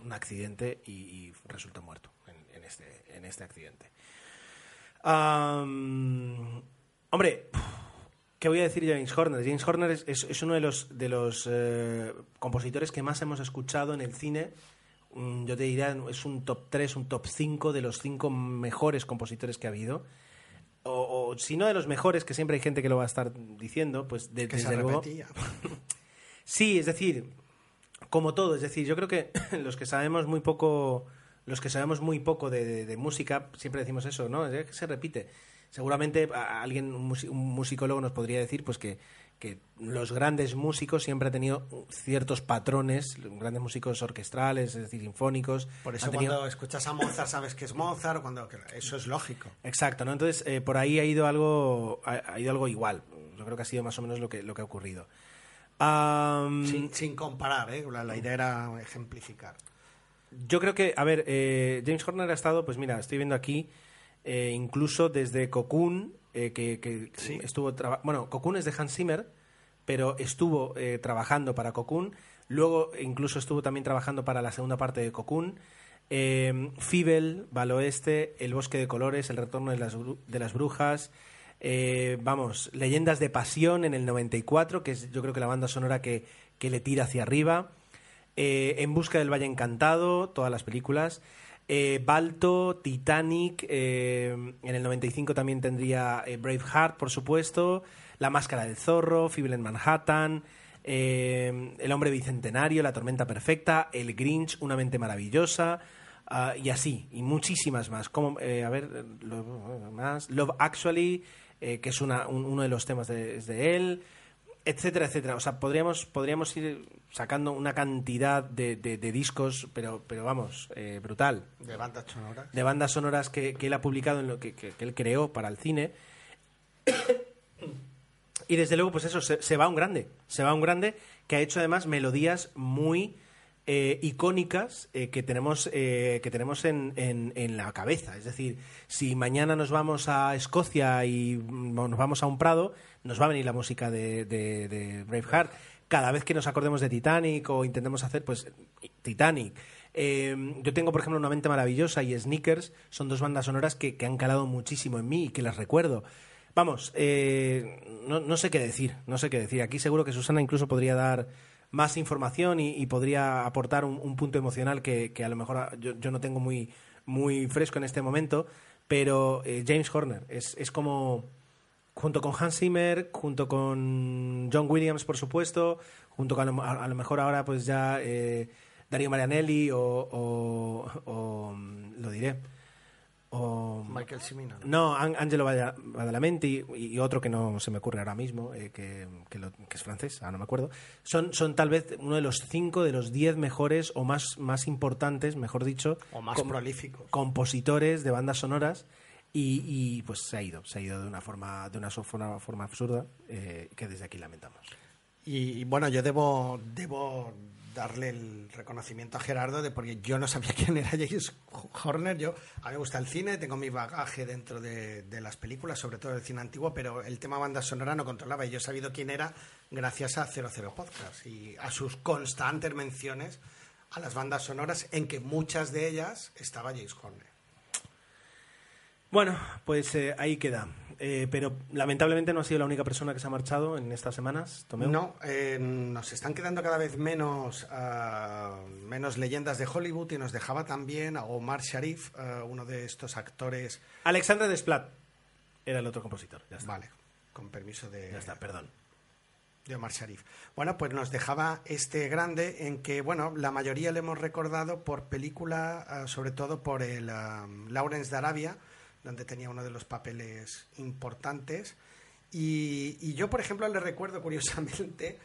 un, accidente y, y resultó muerto en, este, este accidente. Hombre, ¿qué voy a decir de James Horner? James Horner es, es- uno de los, de los compositores que más hemos escuchado en el cine. Mm, Yo te diría, es un top 3, un top 5 de los 5 mejores compositores que ha habido. O, o si no de los mejores, que siempre hay gente que lo va a estar diciendo, pues de- Que desde se luego. repetía. Sí, es decir, como todo, es decir, yo creo que los que sabemos muy poco, los que sabemos muy poco de, de- de música, siempre decimos eso, ¿no? Es que se repite. Seguramente alguien, un musicólogo nos podría decir, pues que, que los grandes músicos siempre han tenido ciertos patrones, grandes músicos orquestrales, es decir, sinfónicos. Por eso tenido- cuando escuchas a Mozart sabes que es Mozart, cuando eso es lógico. Exacto, ¿no? Entonces, eh, por ahí ha ido algo ha, ha ido algo igual. Yo creo que ha sido más o menos lo que, lo que ha ocurrido. Am, Sin, sin comparar, ¿eh? la, la idea era ejemplificar. Yo creo que, a ver, eh, James Horner ha estado, pues mira, estoy viendo aquí, eh, incluso desde Cocoon, eh, que, que estuvo, traba- bueno, Cocoon es de Hans Zimmer, pero estuvo eh, trabajando para Cocoon, luego incluso estuvo también trabajando para la segunda parte de Cocoon, eh, Fievel, va al oeste, El bosque de colores, El retorno de las, de las brujas, eh, vamos, Leyendas de pasión en el 94, que es yo creo que la banda sonora que, que le tira hacia arriba, eh, En busca del Valle Encantado, todas las películas. Eh, Balto, Titanic, eh, en el 95 también tendría eh, Braveheart, por supuesto, La Máscara del Zorro, Fiebre en Manhattan, eh, El Hombre Bicentenario, La Tormenta Perfecta, El Grinch, Una Mente Maravillosa, ah, y así, y muchísimas más. Como, a ver, lo- más. Love Actually, que es una- un- uno de los temas de, de él etcétera, etcétera. O sea, podríamos, podríamos ir sacando una cantidad de, de- de discos, pero, pero vamos, eh, brutal. De bandas sonoras. De bandas sonoras que, que él ha publicado, en lo que, que- que él creó para el cine. Y desde luego, pues eso, se, se va un grande. Se va un grande que ha hecho además melodías muy eh, icónicas eh, que tenemos, eh, que tenemos en, en- en la cabeza. Es decir, si mañana nos vamos a Escocia y mm, nos vamos a un prado, nos va a venir la música de, de, de Braveheart. Cada vez que nos acordemos de Titanic o intentemos hacer, pues, Titanic. Eh, yo tengo, por ejemplo, Una mente maravillosa y Sneakers. Son dos bandas sonoras que, que han calado muchísimo en mí y que las recuerdo. Vamos, eh, no, no sé qué decir, no sé qué decir. Aquí seguro que Susana incluso podría dar más información y, podría aportar un, un punto emocional que, a lo mejor a- yo, yo no tengo muy, muy fresco en este momento, pero eh, James Horner es, es como, junto con Hans Zimmer, junto con John Williams, por supuesto, junto con a, lo- a- a lo mejor ahora pues ya eh, Dario Marianelli o, o- o, lo diré, o Michael Cimino. no, An- Angelo Bada- Badalamenti y, y otro que no se me ocurre ahora mismo, eh, que, que lo- que es francés, ahora no me acuerdo, son, son tal vez uno de los cinco de los diez mejores o más, más importantes, mejor dicho, O más com- prolíficos. compositores de bandas sonoras y, y, pues se ha ido, se ha ido de una forma, de una forma, absurda eh, que desde aquí lamentamos. Y, y, bueno, yo debo, debo darle el reconocimiento a Gerardo de porque yo no sabía quién era James Horner. Yo, a mí me gusta el cine, tengo mi bagaje dentro de, de las películas, sobre todo el cine antiguo, pero el tema banda sonora no controlaba y yo he sabido quién era gracias a 00 Podcast y a sus constantes menciones a las bandas sonoras en que muchas de ellas estaba James Horner. Bueno, pues eh, ahí queda. Eh, pero lamentablemente no ha sido la única persona que se ha marchado en estas semanas. Tomeu. No, eh, nos están quedando cada vez menos, ah, menos leyendas de Hollywood y nos dejaba también a Omar Sharif, ah, uno de estos actores. Alexandre Desplat era el otro compositor. Ya está. Vale, con permiso de, Ya está, perdón. de Omar Sharif. Bueno, pues nos dejaba este grande en que, bueno, la mayoría le hemos recordado por película, ah, sobre todo por el ah, Lawrence de Arabia, donde tenía uno de los papeles importantes. Y, yo, por ejemplo, le recuerdo curiosamente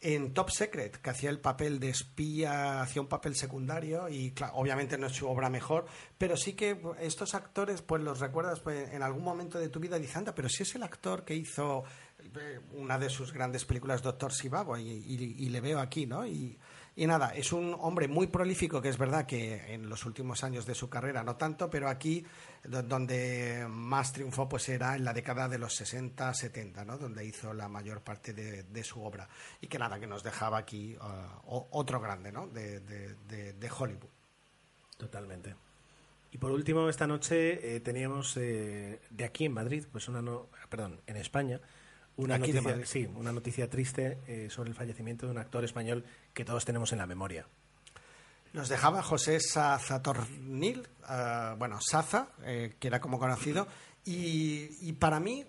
en Top Secret, que hacía el papel de espía, hacía un papel secundario y obviamente no es su obra mejor, pero sí que estos actores pues los recuerdas pues, en algún momento de tu vida dices, pero si es el actor que hizo eh, una de sus grandes películas, Doctor Sivago, y, y- y le veo aquí, ¿no? Y, y nada, es un hombre muy prolífico, que es verdad que en los últimos años de su carrera no tanto, pero aquí do- donde más triunfó pues era en la década de los 60, 70, ¿no? Donde hizo la mayor parte de, su obra. Y que nada, que nos dejaba aquí o- otro grande, ¿no? De Hollywood. Totalmente. Y por último, esta noche eh, teníamos eh, de aquí en Madrid, pues una no, perdón, en España, una Aquí noticia, sí, una noticia triste eh, sobre el fallecimiento de un actor español que todos tenemos en la memoria. Nos dejaba José Sazatornil, ah, bueno, Saza, eh, que era como conocido, y, y para mí,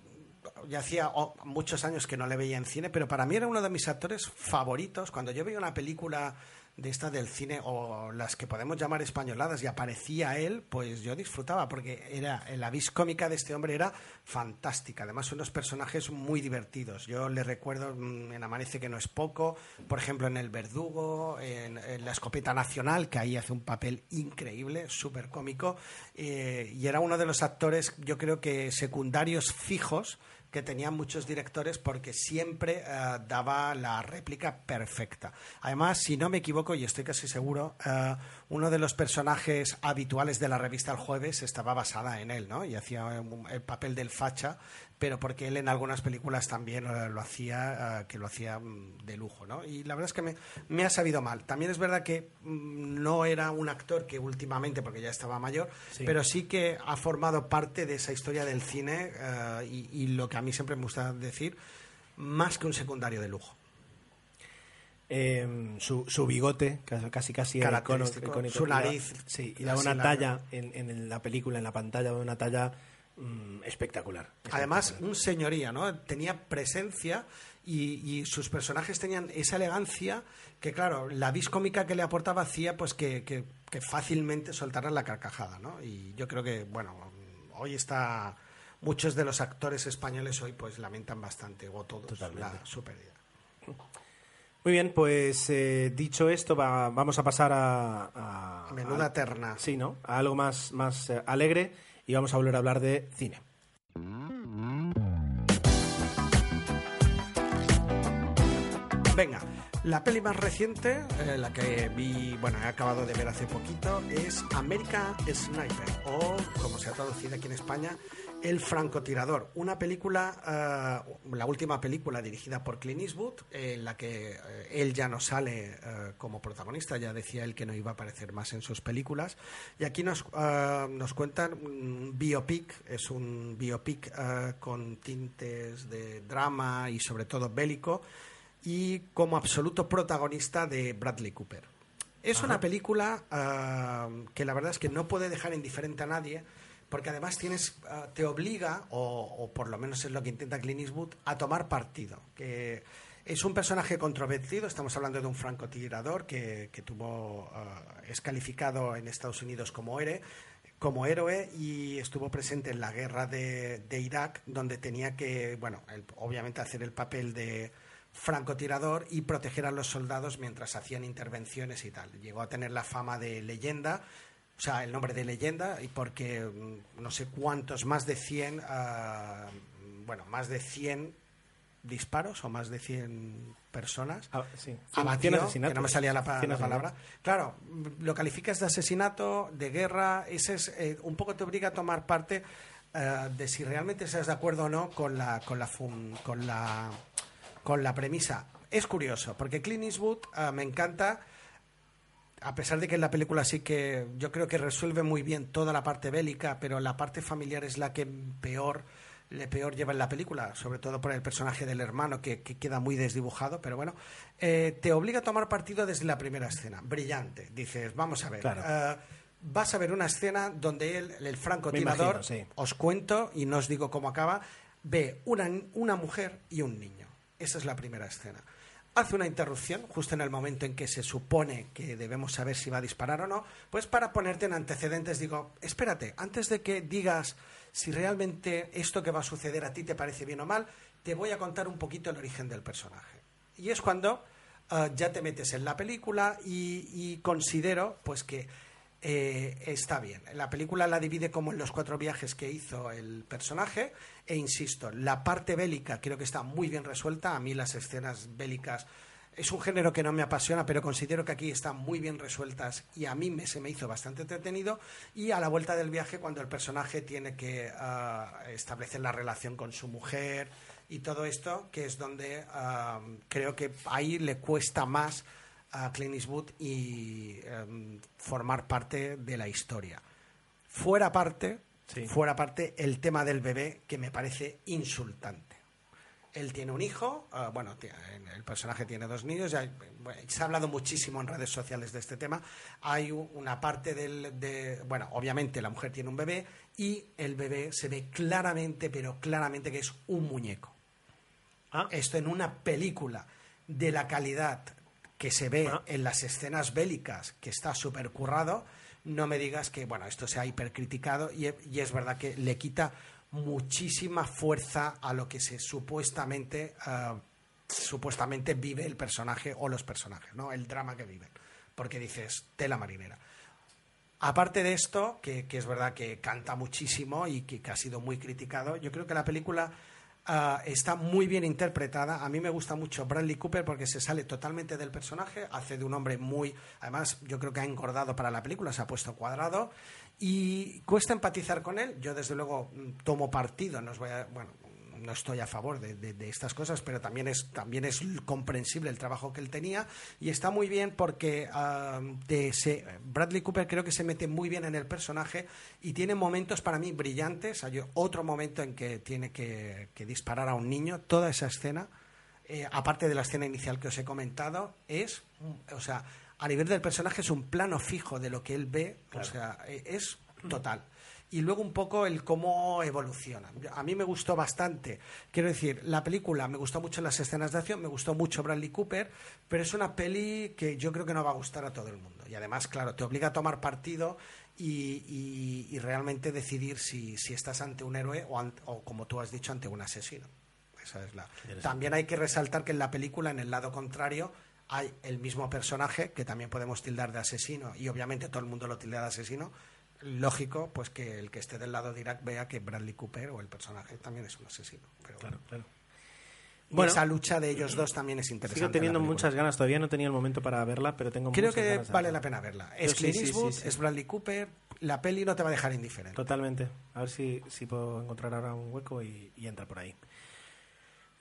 ya hacía oh, muchos años que no le veía en cine, pero para mí era uno de mis actores favoritos. Cuando yo veía una película de esta del cine o las que podemos llamar españoladas y aparecía él, pues yo disfrutaba porque era la vis cómica de este hombre era fantástica. Además, unos personajes muy divertidos. Yo le recuerdo mm, en Amanece que no es poco, por ejemplo, en El Verdugo, en, en La Escopeta Nacional, que ahí hace un papel increíble, súper cómico, eh, y era uno de los actores, yo creo que secundarios fijos que tenían muchos directores porque siempre eh, daba la réplica perfecta. Además, si no me equivoco, y estoy casi seguro, eh, uno de los personajes habituales de la revista El Jueves estaba basada en él, ¿no? Y hacía el papel del facha, pero porque él en algunas películas también eh, lo hacía, eh, que lo hacía mm, de lujo, ¿no? Y la verdad es que me, me ha sabido mal. También es verdad que mm, no era un actor que últimamente, porque ya estaba mayor, Sí. pero sí que ha formado parte de esa historia del cine eh, y, y lo que a mí siempre me gusta decir, más que un secundario de lujo. Eh, su, su bigote, casi casi, Característico, icónico. su nariz, Sí, y daba una talla en, en la película, en la pantalla, una talla mm, espectacular. Además, un señoría, ¿no? Tenía presencia y, y sus personajes tenían esa elegancia que, claro, la vis cómica que le aportaba hacía pues que, que- que fácilmente soltaran la carcajada, ¿no? Y yo creo que, bueno, hoy está... Muchos de los actores españoles hoy pues lamentan bastante, o todos, Totalmente. la su pérdida. Muy bien, pues eh, dicho esto, va- vamos a pasar a, a- Menuda a- terna. Sí, ¿no? A algo más, más eh, alegre y vamos a volver a hablar de cine. Venga, la peli más reciente, eh, la que vi, bueno, he acabado de ver hace poquito, es America Sniper, o como se ha traducido aquí en España, el francotirador. Una película, eh, la última película dirigida por Clint Eastwood, en la que eh, él ya no sale eh, como protagonista, ya decía él que no iba a aparecer más en sus películas. Y aquí nos, eh, nos cuentan un biopic, es un biopic con tintes de drama y sobre todo bélico, y como absoluto protagonista de Bradley Cooper. Es una película que la verdad es que no puede dejar indiferente a nadie, porque además tienes, ah, te obliga, o, por lo menos es lo que intenta Clint a tomar partido. Que es un personaje controvertido, estamos hablando de un francotirador que, que tuvo, ah, es calificado en Estados Unidos como héroe, como héroe y estuvo presente en la guerra de, de Irak, donde tenía que, bueno, el- obviamente hacer el papel de francotirador y proteger a los soldados mientras hacían intervenciones y tal. Llegó a tener la fama de leyenda, o sea, el nombre de leyenda, y porque mm, no sé cuántos, más de 100, ah, bueno, más de 100 disparos o más de 100 personas Ah, sí. asesinatos. que no me salía la, la palabra. Claro, mm, lo calificas de asesinato, de guerra, ese es, eh, un poco te obliga a tomar parte eh, de si realmente estás de acuerdo o no con la, con la, fun- con la, con la premisa. Es curioso, porque Clint Eastwood eh, me encanta, a pesar de que en la película sí que yo creo que resuelve muy bien toda la parte bélica, pero la parte familiar es la que peor le peor lleva en la película, sobre todo por el personaje del hermano que, que queda muy desdibujado, pero bueno, eh, te obliga a tomar partido desde la primera escena, brillante. Dices, vamos a ver, Claro. eh, vas a ver una escena donde él, el francotirador, Me imagino, sí. os cuento y no os digo cómo acaba, ve una, una mujer y un niño. Esa es la primera escena. Hace una interrupción justo en el momento en que se supone que debemos saber si va a disparar o no, pues para ponerte en antecedentes digo, espérate, antes de que digas si realmente esto que va a suceder a ti te parece bien o mal, te voy a contar un poquito el origen del personaje. Y es cuando ah, ya te metes en la película y, y considero pues que eh, está bien. La película la divide como en los cuatro viajes que hizo el personaje e insisto, la parte bélica creo que está muy bien resuelta. A mí las escenas bélicas es un género que no me apasiona, pero considero que aquí están muy bien resueltas y a mí me, se me hizo bastante entretenido. Y a la vuelta del viaje, cuando el personaje tiene que ah, establecer la relación con su mujer y todo esto, que es donde ah, creo que ahí le cuesta más a Clint Eastwood y em, formar parte de la historia. Fuera parte, Sí. fuera parte el tema del bebé que me parece insultante. Él tiene un hijo, ah, bueno, el personaje tiene dos niños, ya, bueno, se ha hablado muchísimo en redes sociales de este tema. Hay una parte del, de, bueno, obviamente la mujer tiene un bebé y el bebé se ve claramente, pero claramente que es un muñeco Ah, esto en una película de la calidad que se ve en las escenas bélicas, que está súper currado, no me digas que, bueno, esto se ha hipercriticado y, y es verdad que le quita muchísima fuerza a lo que se supuestamente, ah, supuestamente vive el personaje o los personajes, ¿no? El drama que viven. Porque dices, tela marinera. Aparte de esto, que, que es verdad que canta muchísimo y que, que ha sido muy criticado, yo creo que la película ah, está muy bien interpretada. A mí me gusta mucho Bradley Cooper porque se sale totalmente del personaje, hace de un hombre muy... Además, yo creo que ha engordado para la película, se ha puesto cuadrado y cuesta empatizar con él. Yo, desde luego, mm, tomo partido, no os voy a... Bueno, no estoy a favor de, de- de estas cosas, pero también es, también es comprensible el trabajo que él tenía. Y está muy bien porque ah, de se- Bradley Cooper creo que se mete muy bien en el personaje y tiene momentos para mí brillantes. Hay otro momento en que tiene que, que disparar a un niño, toda esa escena, eh, aparte de la escena inicial que os he comentado, es, o sea, a nivel del personaje es un plano fijo de lo que él ve, o sea, eh, es total y luego un poco el cómo evoluciona. A mí me gustó bastante. Quiero decir, la película me gustó mucho las escenas de acción, me gustó mucho Bradley Cooper, pero es una peli que yo creo que no va a gustar a todo el mundo. Y además, claro, te obliga a tomar partido y, y- y realmente decidir si, si estás ante un héroe o, o, como tú has dicho, ante un asesino. Esa es la. También hay que resaltar que en la película, en el lado contrario, hay el mismo personaje que también podemos tildar de asesino y obviamente todo el mundo lo tilda de asesino. Lógico, pues que el que esté del lado de Irak vea que Bradley Cooper o el personaje también es un asesino. Pero claro, claro. Y Bueno. esa lucha de ellos dos también es interesante. Sigo teniendo muchas ganas, todavía no tenido el momento para verla, pero tengo Creo muchas que ganas vale la pena verla. Es Clint sí, sí, Eastwood, sí. es Bradley Cooper. La peli no te va a dejar indiferente. Totalmente. A ver si, si puedo encontrar ahora un hueco y, y entra por ahí.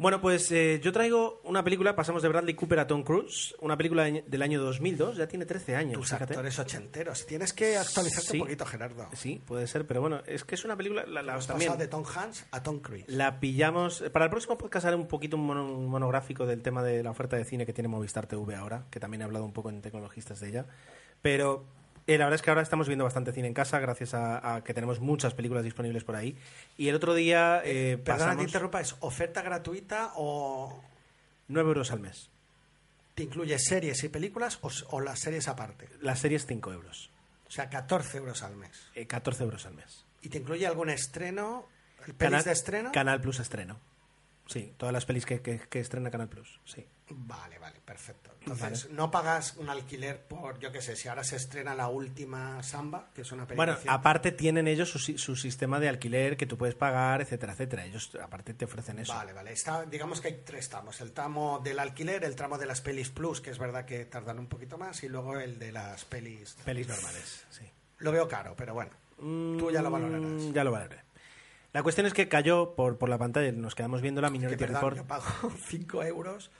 Bueno, pues eh, yo traigo una película, pasamos de Bradley Cooper a Tom Cruise, una película de- del año 2002, ya tiene 13 años. Tus fíjate. actores ochenteros. Tienes que actualizarte Sí. un poquito, Gerardo. Sí, puede ser, pero bueno, es que es una película, la, la- también de Tom Hanks a Tom Cruise. la pillamos. Para el próximo podcast haré un poquito un, mono- un monográfico del tema de la oferta de cine que tiene Movistar TV ahora, que también he hablado un poco en Tecnologistas de ella. Pero eh, la verdad es que ahora estamos viendo bastante cine en casa, gracias a, a que tenemos muchas películas disponibles por ahí. Y el otro día eh, Perdona que te pasamos interrumpa, ¿es oferta gratuita o 9 euros al mes. te incluye series y películas o, las series aparte? La serie es 5 euros. O sea, 14 euros al mes. Eh, 14 euros al mes. ¿Y te incluye algún estreno? ¿Pelis Canal- de estreno? Canal Plus estreno. Sí, todas las pelis que, que- que estrena Canal Plus. Sí. Vale, vale, perfecto. Entonces, no pagas un alquiler por, yo qué sé, si ahora se estrena la última Samba, que es una película. Bueno, aparte tienen ellos su, su sistema de alquiler que tú puedes pagar, etcétera, etcétera. Ellos aparte te ofrecen eso. Vale, vale. Está, digamos que hay tres tramos. El tramo del alquiler, el tramo de las pelis plus, que es verdad que tardan un poquito más, y luego el de las pelis. Pelis normales, sí. Lo veo caro, pero bueno. Tú ya lo valorarás. Mm, Ya lo valoraré. La cuestión es que cayó por, por la pantalla, y nos quedamos viendo la Que, Minority perdón, Report. yo pago 5 euros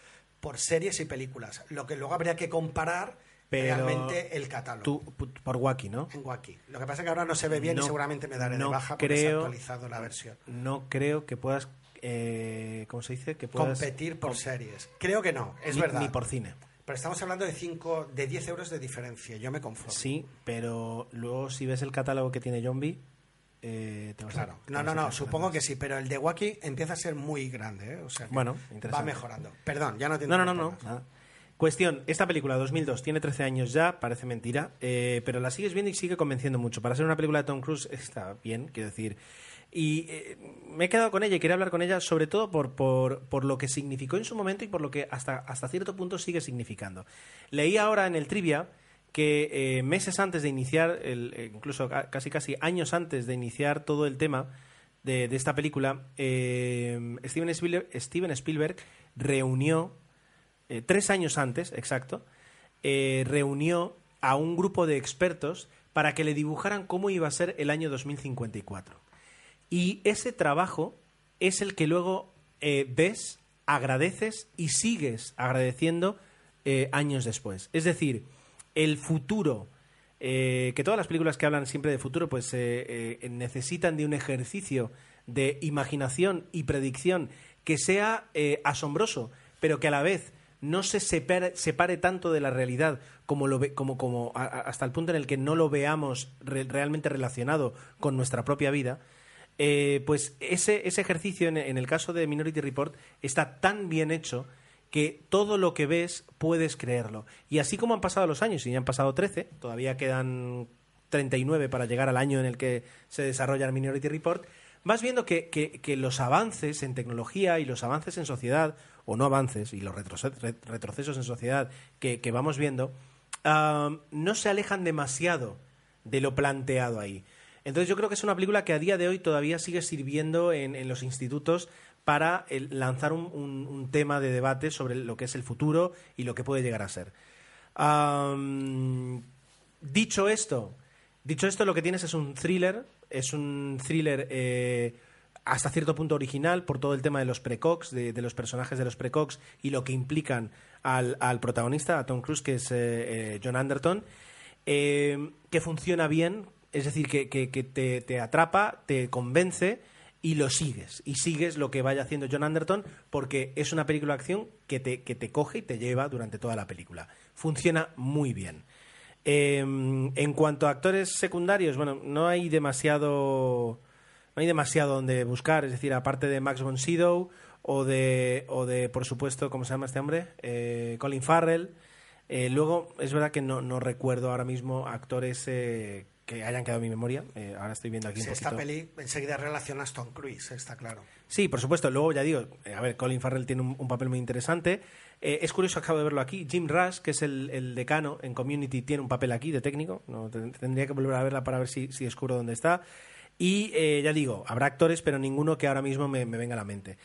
por series y películas. Lo que luego habría que comparar Pero realmente el catálogo. Tú, por Wacky, ¿no? En Wacky. Lo que pasa es que ahora no se ve bien No- y seguramente me daré no de baja porque se ha actualizado la versión. No creo que puedas, eh, ¿cómo se dice? Que puedas Competir por com- series. Creo que no, es ni, verdad. Ni por cine. Pero estamos hablando de 5, de 10 euros de diferencia. Yo me conformo. Sí, pero luego si ves el catálogo que tiene Zombie, eh, te vas a- Claro. te No, no, a no, supongo que sí, pero el de Wacky empieza a ser muy grande, ¿eh? O sea que Bueno, va mejorando. Perdón, ya no te No, no, no, no. Cuestión, esta película 2002 tiene 13 años ya, parece mentira, eh, pero la sigues viendo y sigue convenciendo mucho. Para ser una película de Tom Cruise está bien, quiero decir. Y eh, me he quedado con ella y quería hablar con ella sobre todo por, por, por lo que significó en su momento y por lo que hasta, hasta cierto punto sigue significando. Leí ahora en el trivia que eh, meses antes de iniciar, el, eh, incluso ca- casi casi años antes de iniciar todo el tema de, de esta película, eh, Steven, Spielberg, Steven Spielberg reunió tres años antes, exacto, reunió a un grupo de expertos para que le dibujaran cómo iba a ser el año 2054. Y ese trabajo es el que luego ves, agradeces y sigues agradeciendo años después. Es decir, el futuro, eh, que todas las películas que hablan siempre de futuro, pues eh, eh, necesitan de un ejercicio de imaginación y predicción que sea asombroso, pero que a la vez no se separe, separe tanto de la realidad como, lo ve- como, como a- hasta el punto en el que no lo veamos re- realmente relacionado con nuestra propia vida, pues ese, ese ejercicio en, en el caso de Minority Report está tan bien hecho que todo lo que ves puedes creerlo. Y así como han pasado los años, y ya han pasado 13, todavía quedan 39 para llegar al año en el que se desarrolla el Minority Report, vas viendo que, que- los avances en tecnología y los avances en sociedad, o no avances, y los retroce- re- retrocesos en sociedad que, que vamos viendo, no se alejan demasiado de lo planteado ahí. Entonces yo creo que es una película que a día de hoy todavía sigue sirviendo en, en los institutos para el- lanzar un, tema de debate sobre lo que es el futuro y lo que puede llegar a ser. Dicho esto, dicho esto, lo que tienes es un thriller, es un thriller eh, hasta cierto punto original por todo el tema de los precox, de, de los personajes de los precox y lo que implican al, protagonista, a Tom Cruise, que es eh, eh, John Anderton, que funciona bien, es decir, que, te atrapa, te convence y lo sigues. Y sigues lo que vaya haciendo John Anderton porque es una película de acción que te, que te coge y te lleva durante toda la película. Funciona muy bien. Eh, en cuanto a actores secundarios, bueno, no hay demasiado no hay demasiado donde buscar, es decir, aparte de Max von Sydow o de, o de por supuesto, ¿cómo se llama este hombre? Eh, Colin Farrell. Eh, luego, es verdad que no, no recuerdo ahora mismo actores eh, que hayan quedado en mi memoria. Eh, ahora estoy viendo aquí Si un esta poquito. peli enseguida relacionas Tom Cruise, está claro. Sí, por supuesto. Luego ya digo, eh, a ver, Colin Farrell tiene un, un papel muy interesante. Eh, es curioso, acabo de verlo aquí. Jim Rush, que es el, el decano en Community, tiene un papel aquí de técnico. No, ten- tendría que volver a verla para ver si, si descubro dónde está. Y eh, ya digo, habrá actores, pero ninguno que ahora mismo me, me venga a la mente.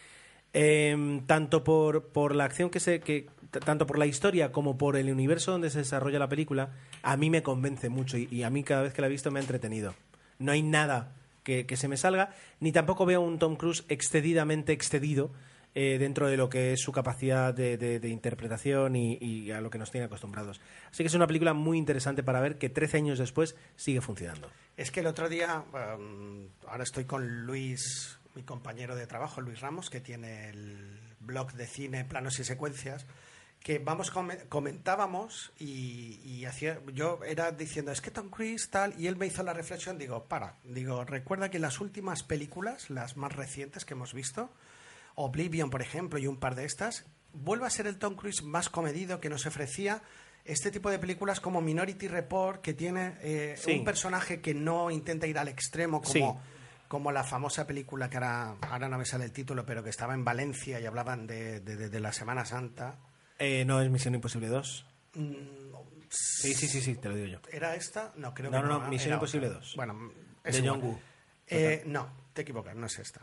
Eh, tanto por, por la acción que se. Que, tanto por la historia como por el universo donde se desarrolla la película, a mí me convence mucho y, a mí cada vez que la he visto me ha entretenido. No hay nada que, que se me salga, ni tampoco veo un Tom Cruise excedidamente excedido eh, dentro de lo que es su capacidad de, de- interpretación y, a lo que nos tiene acostumbrados. Así que es una película muy interesante para ver que 13 años después sigue funcionando. Es que el otro día, um, ahora estoy con Luis, mi compañero de trabajo, Luis Ramos, que tiene el blog de cine, planos y secuencias, que vamos come- comentábamos y, y hacía, yo era diciendo, es que Tom Cruise tal, y él me hizo la reflexión, digo, para, digo, recuerda que las últimas películas, las más recientes que hemos visto, Oblivion, por ejemplo, y un par de estas, vuelve a ser el Tom Cruise más comedido que nos ofrecía este tipo de películas como Minority Report, que tiene eh, Sí. un personaje que no intenta ir al extremo como, Sí. Como la famosa película que ahora, ahora no me sale el título, pero que estaba en Valencia y hablaban de, de- de- de la Semana Santa. Eh, no es Misión Imposible 2. Mm, Sí, sí, sí, sí, te lo digo yo. ¿Era esta? No, creo No, que no, no. no. Misión Imposible otra. 2. Bueno, es De igual. John Woo. Eh, no, te equivocas, no es esta.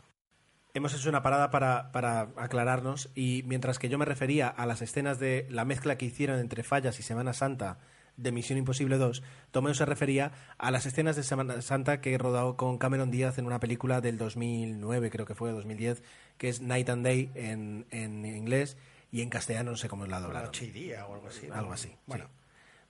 Hemos hecho una parada para, para aclararnos y mientras que yo me refería a las escenas de la mezcla que hicieron entre Fallas y Semana Santa de Misión Imposible 2, Tomeo se refería a las escenas de Semana Santa que he rodado con Cameron Díaz en una película del 2009, creo que fue, 2010, que es Night and Day en, en inglés y en castellano no sé cómo la doblaron. Noche y día o algo así. ¿no? Algo así. Bueno, sí.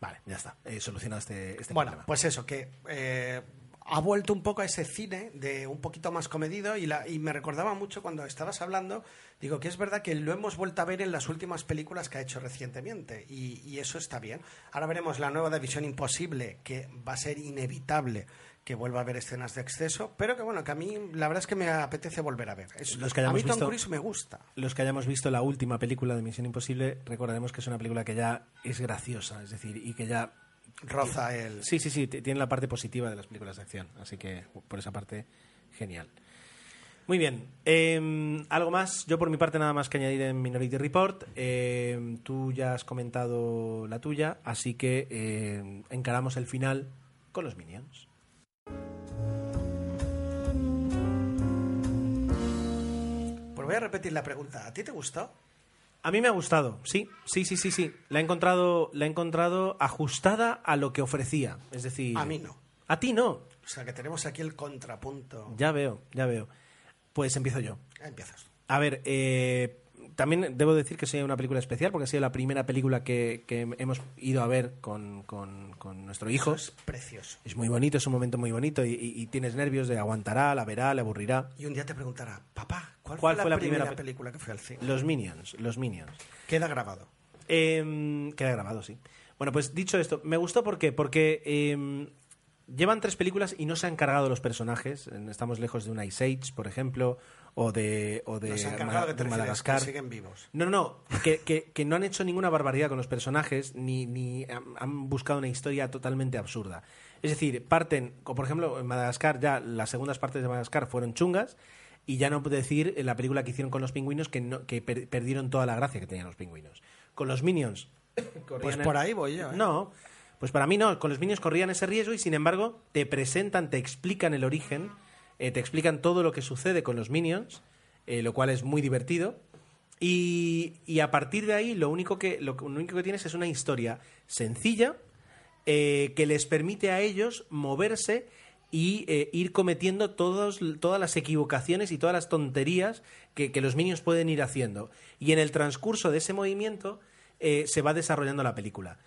Vale, ya está. Este, este Bueno, problema. pues eso, que eh, ha vuelto un poco a ese cine de un poquito más comedido y, la, y me recordaba mucho cuando estabas hablando, digo que es verdad que lo hemos vuelto a ver en las últimas películas que ha hecho recientemente y, y eso está bien. Ahora veremos la nueva de Visión Imposible, que va a ser inevitable que vuelva a haber escenas de exceso, pero que bueno, que a mí la verdad es que me apetece volver a ver. Es- Los que a mí Tom visto- Cruise me gusta. Los que hayamos visto la última película de Misión Imposible, recordaremos que es una película que ya es graciosa, es decir, y que ya Roza el... Sí, sí, sí, tiene la parte positiva de las películas de acción, así que por esa parte, genial. Muy bien, eh, algo más, yo por mi parte nada más que añadir en Minority Report, Eh, tú ya has comentado la tuya, así que eh, encaramos el final con los Minions. Pues voy a repetir la pregunta. ¿A ti te gustó? A mí me ha gustado, sí, sí, sí, sí, sí. La he encontrado, la he encontrado ajustada a lo que ofrecía, es decir... A mí no. A ti no, O sea, que tenemos aquí el contrapunto. ya veo, ya veo. Pues empiezo yo. Empiezas. A ver, eh, también debo decir que sea una película especial porque ha sido la primera película que, que hemos ido a ver con, con- con nuestro hijo. Es precioso. Es muy bonito, es un momento muy bonito y, y- y tienes nervios de aguantará, la verá, le aburrirá. Y un día te preguntará, papá, ¿cuál, ¿Cuál fue, fue la, primera primera, pe- película que fue al cine? Los Minions, los Minions. Queda grabado. Eh, queda grabado, sí. Bueno, pues dicho esto, me gustó ¿por qué? porque eh, llevan tres películas y no se han cargado los personajes. Estamos lejos de un Ice Age, por ejemplo, o de, o de, Nos han Ma- cargado que de te refieres, Madagascar. que siguen vivos. No, no, no, que, que- que no han hecho ninguna barbaridad con los personajes ni, ni han, buscado una historia totalmente absurda. Es decir, parten, por ejemplo en Madagascar, ya las segundas partes de Madagascar fueron chungas y ya no puedo decir en la película que hicieron con los pingüinos que, no- que per- perdieron toda la gracia que tenían los pingüinos. Con los Minions. Pues por ahí voy yo. ¿eh? No, pues para mí no. Con los Minions corrían ese riesgo y sin embargo te presentan, te explican el origen, eh, te explican todo lo que sucede con los Minions, eh, lo cual es muy divertido. Y, a partir de ahí lo único que, lo, único que tienes es una historia sencilla eh, que les permite a ellos moverse y ir cometiendo todas las equivocaciones y todas las tonterías que, que los Minions pueden ir haciendo. Y en el transcurso de ese movimiento se va desarrollando la película.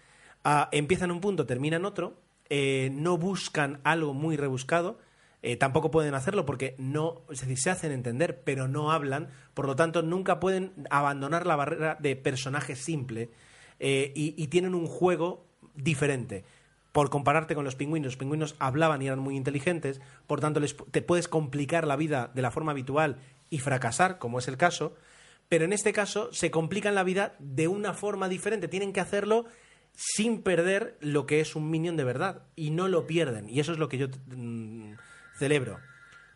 Ah, empieza en un punto, termina en otro, no buscan algo muy rebuscado, eh, tampoco pueden hacerlo porque no, es decir, se hacen entender, pero no hablan, por lo tanto nunca pueden abandonar la barrera de personaje simple eh, y, tienen un juego diferente. Por compararte con los pingüinos, los pingüinos hablaban y eran muy inteligentes, por tanto les- te puedes complicar la vida de la forma habitual y fracasar, como es el caso, pero en este caso se complican la vida de una forma diferente, tienen que hacerlo sin perder lo que es un minion de verdad y no lo pierden. Y eso es lo que yo mm, celebro.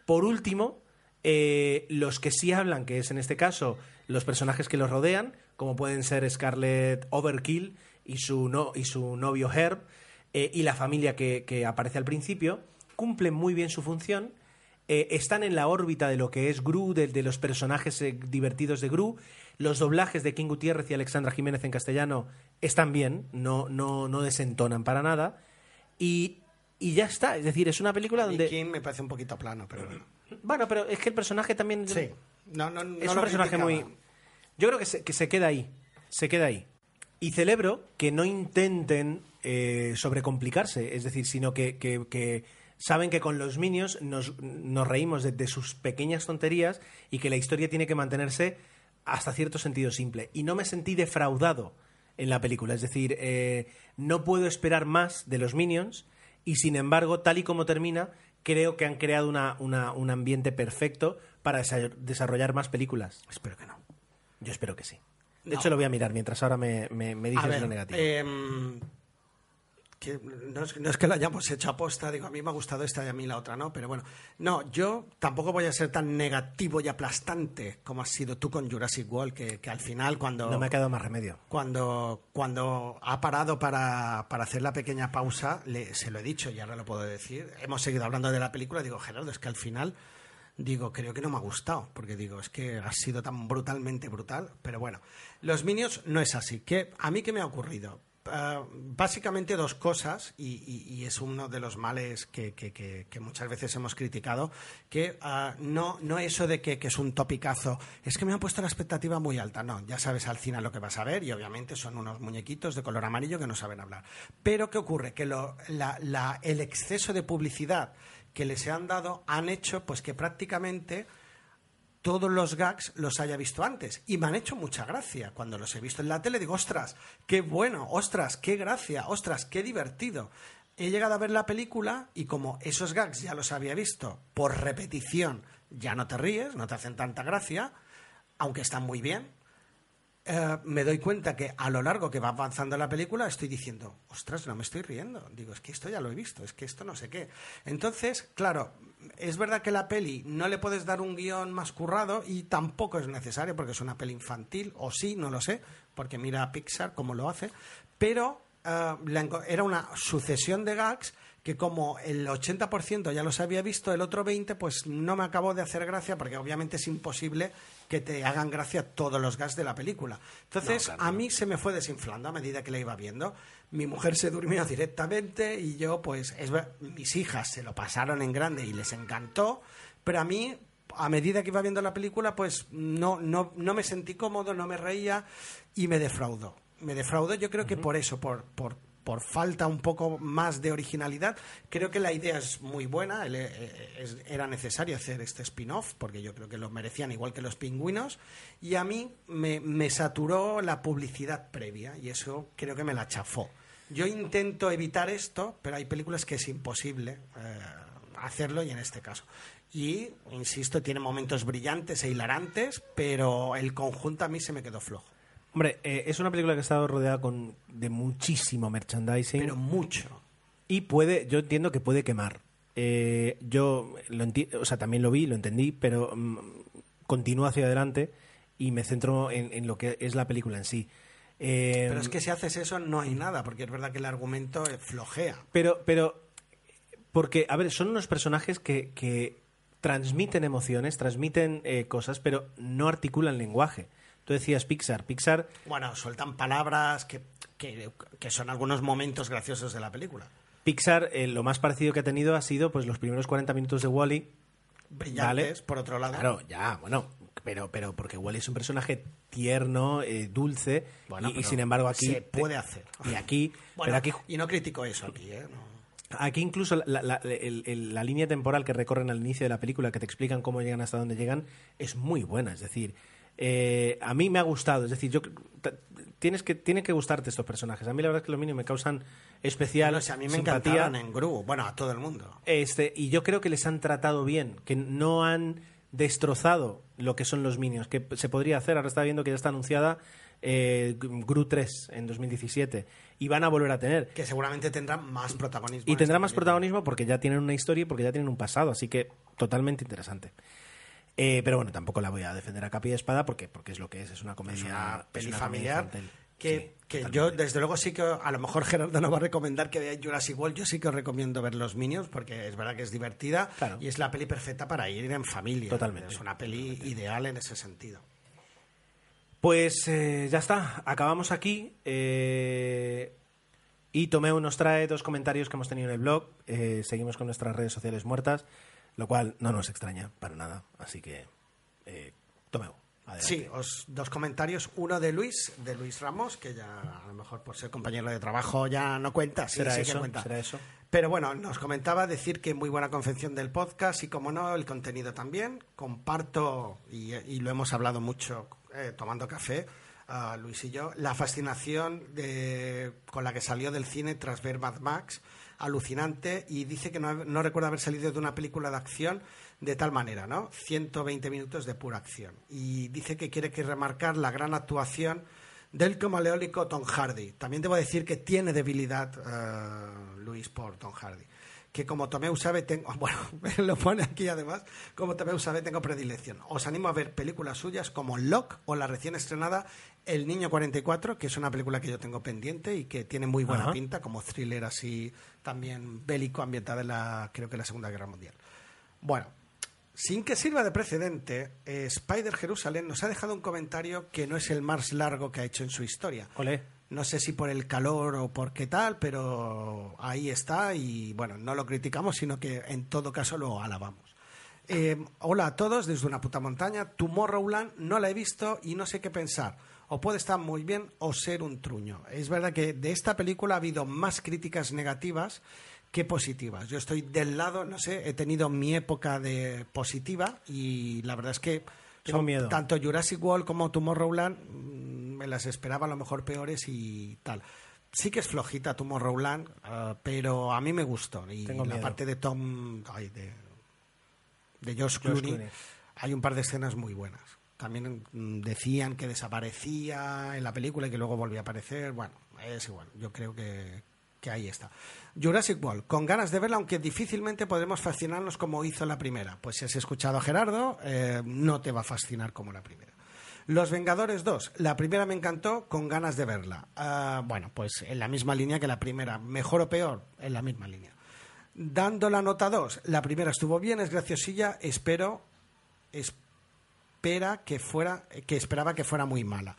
Por último, eh, los que sí hablan, que es en este caso los personajes que los rodean, como pueden ser Scarlett Overkill y su, no, y su novio Herb, eh, y la familia que, que aparece al principio, cumplen muy bien su función. eh, están en la órbita de lo que es Gru, de, de los personajes divertidos de Gru. Los doblajes de King Gutiérrez y Alexandra Jiménez en castellano están bien, no, no, no desentonan para nada. Y, y ya está, es decir, es una película donde... Kim me parece un poquito plano, pero bueno. Bueno, pero es que el personaje también... Sí. No, no, no es un personaje criticaba. muy... Yo creo que se, que se queda ahí. Se queda ahí. Y celebro que no intenten eh, sobrecomplicarse. Es decir, sino que, que- que saben que con los Minions nos, nos reímos de, de sus pequeñas tonterías y que la historia tiene que mantenerse hasta cierto sentido simple. Y no me sentí defraudado en la película. Es decir, eh, no puedo esperar más de los Minions y sin embargo, tal y como termina, creo que han creado una- una- un ambiente perfecto para desa- desarrollar más películas. Espero que no. Yo espero que sí. De No. hecho, lo voy a mirar mientras ahora me, me, me dices ver, lo negativo. em, que no, es, no es que lo hayamos hecho aposta, digo, a mí me ha gustado esta y a mí la otra no, pero bueno, no, yo tampoco voy a ser tan negativo y aplastante como has sido tú con Jurassic World, que, que al final cuando... no me ha quedado más remedio. Cuando, cuando ha parado para, para hacer la pequeña pausa, le- se lo he dicho y ahora lo puedo decir. Hemos seguido hablando de la película. Digo, Gerardo, es que al final, digo, creo que no me ha gustado. Porque digo, es que ha sido tan brutalmente brutal. Pero bueno, los Minions no es así. ¿Qué, ¿A mí qué me ha ocurrido? Ah, básicamente dos cosas, y, es uno de los males que, muchas veces hemos criticado, que ah, no, no eso de que, es un topicazo, es que me han puesto la expectativa muy alta, no, ya sabes al final lo que vas a ver y obviamente son unos muñequitos de color amarillo que no saben hablar. Pero ¿qué ocurre? Que el exceso de publicidad que les han dado han hecho pues que prácticamente todos los gags los haya visto antes. Y me han hecho mucha gracia. Cuando los he visto en la tele digo, ostras, qué bueno, ostras, qué gracia, ostras, qué divertido. He llegado a ver la película y como esos gags ya los había visto por repetición, ya no te ríes, no te hacen tanta gracia, aunque están muy bien. eh, me doy cuenta que a lo largo que va avanzando la película estoy diciendo, ostras, no me estoy riendo. Digo, es que esto ya lo he visto, es que esto no sé qué. Entonces, claro, es verdad que la peli no le puedes dar un guion más currado y tampoco es necesario porque es una peli infantil, o sí, no lo sé, porque mira a Pixar cómo lo hace, pero eh, era una sucesión de gags que como el 80% ya los había visto, el otro 20% pues no me acabó de hacer gracia porque obviamente es imposible que te hagan gracia todos los gags de la película. Entonces a mí se me fue desinflando a medida que la iba viendo. Mi mujer se durmió directamente y yo pues es mis hijas se lo pasaron en grande y les encantó, pero a mí a medida que iba viendo la película pues no, no, no me sentí cómodo, no me reía y me defraudó. Me defraudó yo creo que por eso, por, por, por falta un poco más de originalidad. Creo que la idea es muy buena, eh, es- era necesario hacer este spin-off, porque yo creo que lo merecían igual que los pingüinos, y a mí me, me saturó la publicidad previa, y eso creo que me la chafó. Yo intento evitar esto, pero hay películas que es imposible eh, hacerlo, y en este caso. Y, insisto, tiene momentos brillantes e hilarantes, pero el conjunto a mí se me quedó flojo. Hombre, eh, es una película que ha estado rodeada con, de muchísimo merchandising. Pero mucho. Y puede, yo entiendo que puede quemar. Eh, yo lo enti- o sea, también lo vi, lo entendí, pero mm, continúo hacia adelante y me centro en, en lo que es la película en sí. Eh, Pero es que si haces eso no hay nada, porque es verdad que el argumento eh, flojea. Pero, pero, porque, a ver, son unos personajes que, que transmiten emociones, transmiten eh, cosas, pero no articulan lenguaje. Tú decías Pixar. Pixar Bueno, sueltan palabras que, que, que son algunos momentos graciosos de la película. Pixar, eh, lo más parecido que ha tenido ha sido pues los primeros 40 minutos de Wally. Brillantes, por otro lado. Claro, ya, bueno, pero, pero porque Wally es un personaje tierno, eh, dulce, Bueno, y, sin embargo aquí se puede hacer. Y aquí, Bueno, pero aquí, y no critico eso aquí, ¿eh? No. aquí incluso la, la- el- el- la línea temporal que recorren al inicio de la película, que te explican cómo llegan hasta dónde llegan, es muy buena. Es decir, eh, a mí me ha gustado. Es decir, yo tienes que tiene que gustarte estos personajes. A mí la verdad es que los mínimos me causan especial si a mí me simpatía. encantaron en Gru, bueno, a todo el mundo. Este, y yo creo que les han tratado bien, que no han destrozado lo que son los Minions, que se podría hacer. Ahora está viendo que ya está anunciada eh, Gru 3 en 2017 y van a volver a tener. Que seguramente tendrá más protagonismo. Y en tendrá esta más protagonismo porque ya tienen una historia y porque ya tienen un pasado, así que totalmente interesante. Eh, pero bueno, tampoco la voy a defender a capa y espada porque, porque es lo que es, es una comedia. Es una peli familiar. Que, Sí, que totalmente. yo, desde luego, sí que a lo mejor Gerardo nos va a recomendar que veáis Jurassic World. Yo sí que os recomiendo ver Los Minions porque es verdad que es divertida Claro. y es la peli perfecta para ir en familia. Totalmente. Es una peli ideal en ese sentido. Pues eh, ya está, acabamos aquí. eh, y Tomeu nos trae dos comentarios que hemos tenido en el blog. eh, seguimos con nuestras redes sociales muertas, lo cual no nos extraña para nada. Así que, Tomeu, adelante. Sí, os, dos comentarios. Uno de Luis, de Luis Ramos, que ya a lo mejor por ser compañero de trabajo ya no cuenta. Sí, ¿Será sí que eso? cuenta. ¿Será eso? Pero bueno, nos comentaba decir que muy buena confección del podcast y, como no, el contenido también. Comparto, y, y lo hemos hablado mucho eh, tomando café, ah, Luis y yo, la fascinación de- con la que salió del cine tras ver Mad Max. Alucinante, y dice que no, no recuerda haber salido de una película de acción de tal manera, ¿no? 120 minutos de pura acción. Y dice que quiere que remarcar la gran actuación del camaleónico Tom Hardy. También debo decir que tiene debilidad eh, Luis por Tom Hardy. Que como Tomeu sabe, tengo. Bueno, lo pone aquí además. Como Tomeu sabe, tengo predilección. Os animo a ver películas suyas como Lock o la recién estrenada El Niño 44, que es una película que yo tengo pendiente y que tiene muy buena Ajá. pinta, como thriller así también bélico ambientada en la, creo que en la Segunda Guerra Mundial. Bueno, sin que sirva de precedente, eh, Spider Jerusalén nos ha dejado un comentario que no es el más largo que ha hecho en su historia. Olé. No sé si por el calor o por qué tal, pero ahí está y bueno, no lo criticamos, sino que en todo caso lo alabamos. Eh, hola a todos desde una puta montaña. Tomorrowland no la he visto y no sé qué pensar. O puede estar muy bien o ser un truño. Es verdad que de esta película ha habido más críticas negativas que positivas. Yo estoy del lado, no sé, he tenido mi época de positiva y la verdad es que Tengo son- miedo. tanto Jurassic World como Tomorrowland mm, me las esperaba a lo mejor peores y tal. Sí que es flojita Tomorrowland, ah, pero a mí me gustó. Y Tengo la miedo. parte de Tom, ay, de, de George George Clooney, Clooney. hay un par de escenas muy buenas. También mm, decían que desaparecía en la película y que luego volvía a aparecer. Bueno, es igual. Yo creo que, que ahí está. Jurassic World, con ganas de verla, aunque difícilmente podremos fascinarnos como hizo la primera. Pues si has escuchado a Gerardo, eh, no te va a fascinar como la primera. Los Vengadores 2, la primera me encantó, con ganas de verla. Ah, bueno, pues en la misma línea que la primera. Mejor o peor, en la misma línea. Dando la nota 2, la primera estuvo bien, es graciosilla, espero, espera que fuera, que esperaba que fuera muy mala.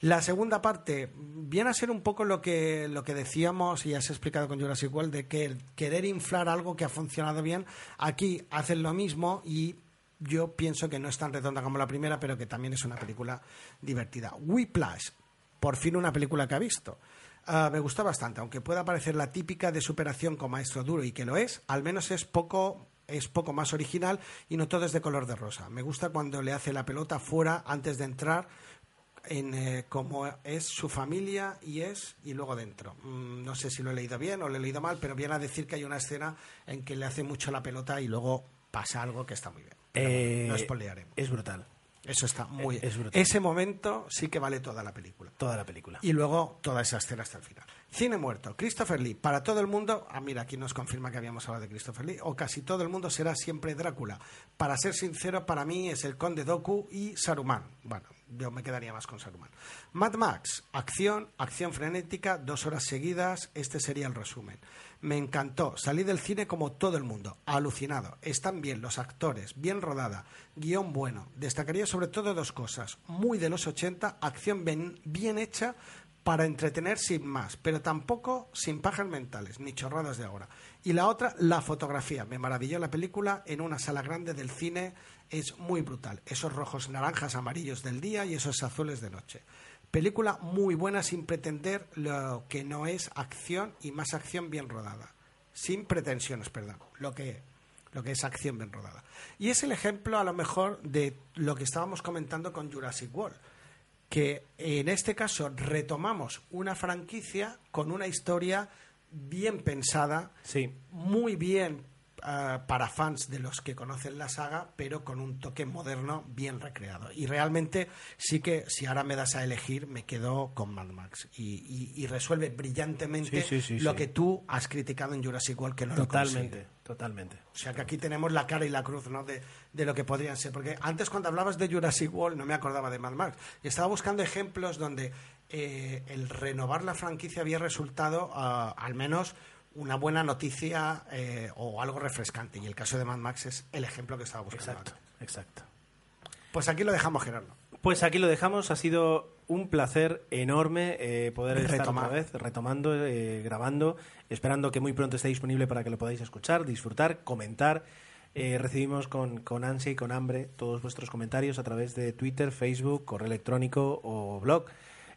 La segunda parte viene a ser un poco lo que, lo que decíamos y has explicado con Jurassic World, de que querer inflar algo que ha funcionado bien, aquí hacen lo mismo y yo pienso que no es tan redonda como la primera, pero que también es una película divertida. Whiplash, por fin una película que ha visto. Ah, me gustó bastante, aunque pueda parecer la típica de superación con maestro duro y que lo es, al menos es poco es poco más original y no todo es de color de rosa. Me gusta cuando le hace la pelota fuera antes de entrar en eh, cómo es su familia y es y luego dentro. Mm, no sé si lo he leído bien o lo he leído mal, pero viene a decir que hay una escena en que le hace mucho la pelota y luego pasa algo que está muy bien. Pero bueno, Eh, no. Es brutal. Eso está muy es brutal. Ese momento sí que vale toda la película. Toda la película. Y luego toda esa escena hasta el final. Cine muerto. Christopher Lee. Para todo el mundo, ah, mira, aquí nos confirma que habíamos hablado de Christopher Lee, o casi todo el mundo será siempre Drácula. Para ser sincero, para mí es el Conde Doku y Saruman. Bueno, yo me quedaría más con Saruman. Mad Max. Acción, acción frenética, dos horas seguidas. Este sería el resumen. Me encantó. Salí del cine como todo el mundo. Alucinado. Están bien los actores, bien rodada, guion bueno. Destacaría sobre todo dos cosas. Muy de los 80, acción bien, hecha para entretener sin más, pero tampoco sin pajas mentales, ni chorradas de ahora. Y la otra, la fotografía. Me maravilló la película en una sala grande del cine. Es muy brutal. Esos rojos, naranjas, amarillos del día y esos azules de noche. Película muy buena sin pretender lo que no es acción y más acción bien rodada. Sin pretensiones, perdón. Lo que, lo que es acción bien rodada. Y es el ejemplo, a lo mejor, de lo que estábamos comentando con Jurassic World. Que en este caso retomamos una franquicia con una historia bien pensada, Sí. muy bien ah, para fans de los que conocen la saga, pero con un toque moderno bien recreado. Y realmente sí que si ahora me das a elegir, me quedo con Mad Max. Y, y- y resuelve brillantemente Sí, sí, sí, lo que tú has criticado en Jurassic World, que no lo Totalmente, consigue. totalmente. O sea que aquí tenemos la cara y la cruz ¿no? de, de lo que podrían ser. Porque antes cuando hablabas de Jurassic World no me acordaba de Mad Max. Y estaba buscando ejemplos donde eh, el renovar la franquicia había resultado ah, al menos una buena noticia eh, o algo refrescante. Y el caso de Mad Max es el ejemplo que estaba buscando. Exacto, exacto. Pues aquí lo dejamos, Gerardo. Pues aquí lo dejamos. Ha sido un placer enorme eh, poder estar otra vez retomando, eh, grabando, esperando que muy pronto esté disponible para que lo podáis escuchar, disfrutar, comentar. Eh, recibimos con, con ansia y con hambre todos vuestros comentarios a través de Twitter, Facebook, correo electrónico o blog.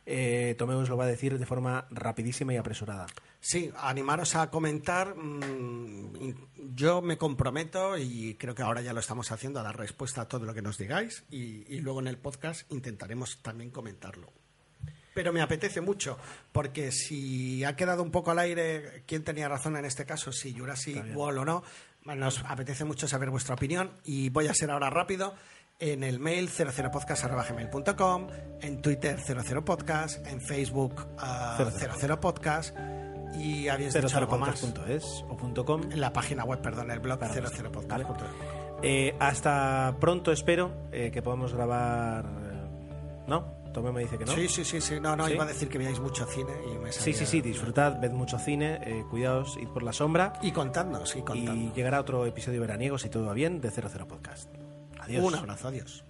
Eh, Tomeu os lo va a decir de forma rapidísima y apresurada. Sí, animaros a comentar. mm, Yo me comprometo y creo que ahora ya lo estamos haciendo a dar respuesta a todo lo que nos digáis y, y luego en el podcast intentaremos también comentarlo. Pero me apetece mucho porque si ha quedado un poco al aire quién tenía razón en este caso, si Jurassic World o no, nos apetece mucho saber vuestra opinión y voy a ser ahora rápido. En el mail 00podcast.gmail.com, en Twitter 00podcast, en Facebook ah, 00podcast y habéis dicho algo más 00podcast.es o punto .com. en la página web, perdón, el blog Para 00podcast. Eh, hasta pronto espero eh, que podamos grabar... eh, ¿No? Tomeu me dice que no. Sí, sí, sí, sí. No, no, ¿Sí? iba a decir que veáis mucho cine y me Sí, sí, sí, disfrutad, ved mucho cine, eh, cuidaos, id por la sombra Y contadnos, y contadnos. y llegará otro episodio veraniego, si todo va bien, de 00 Podcast. Adiós. Un abrazo, adiós.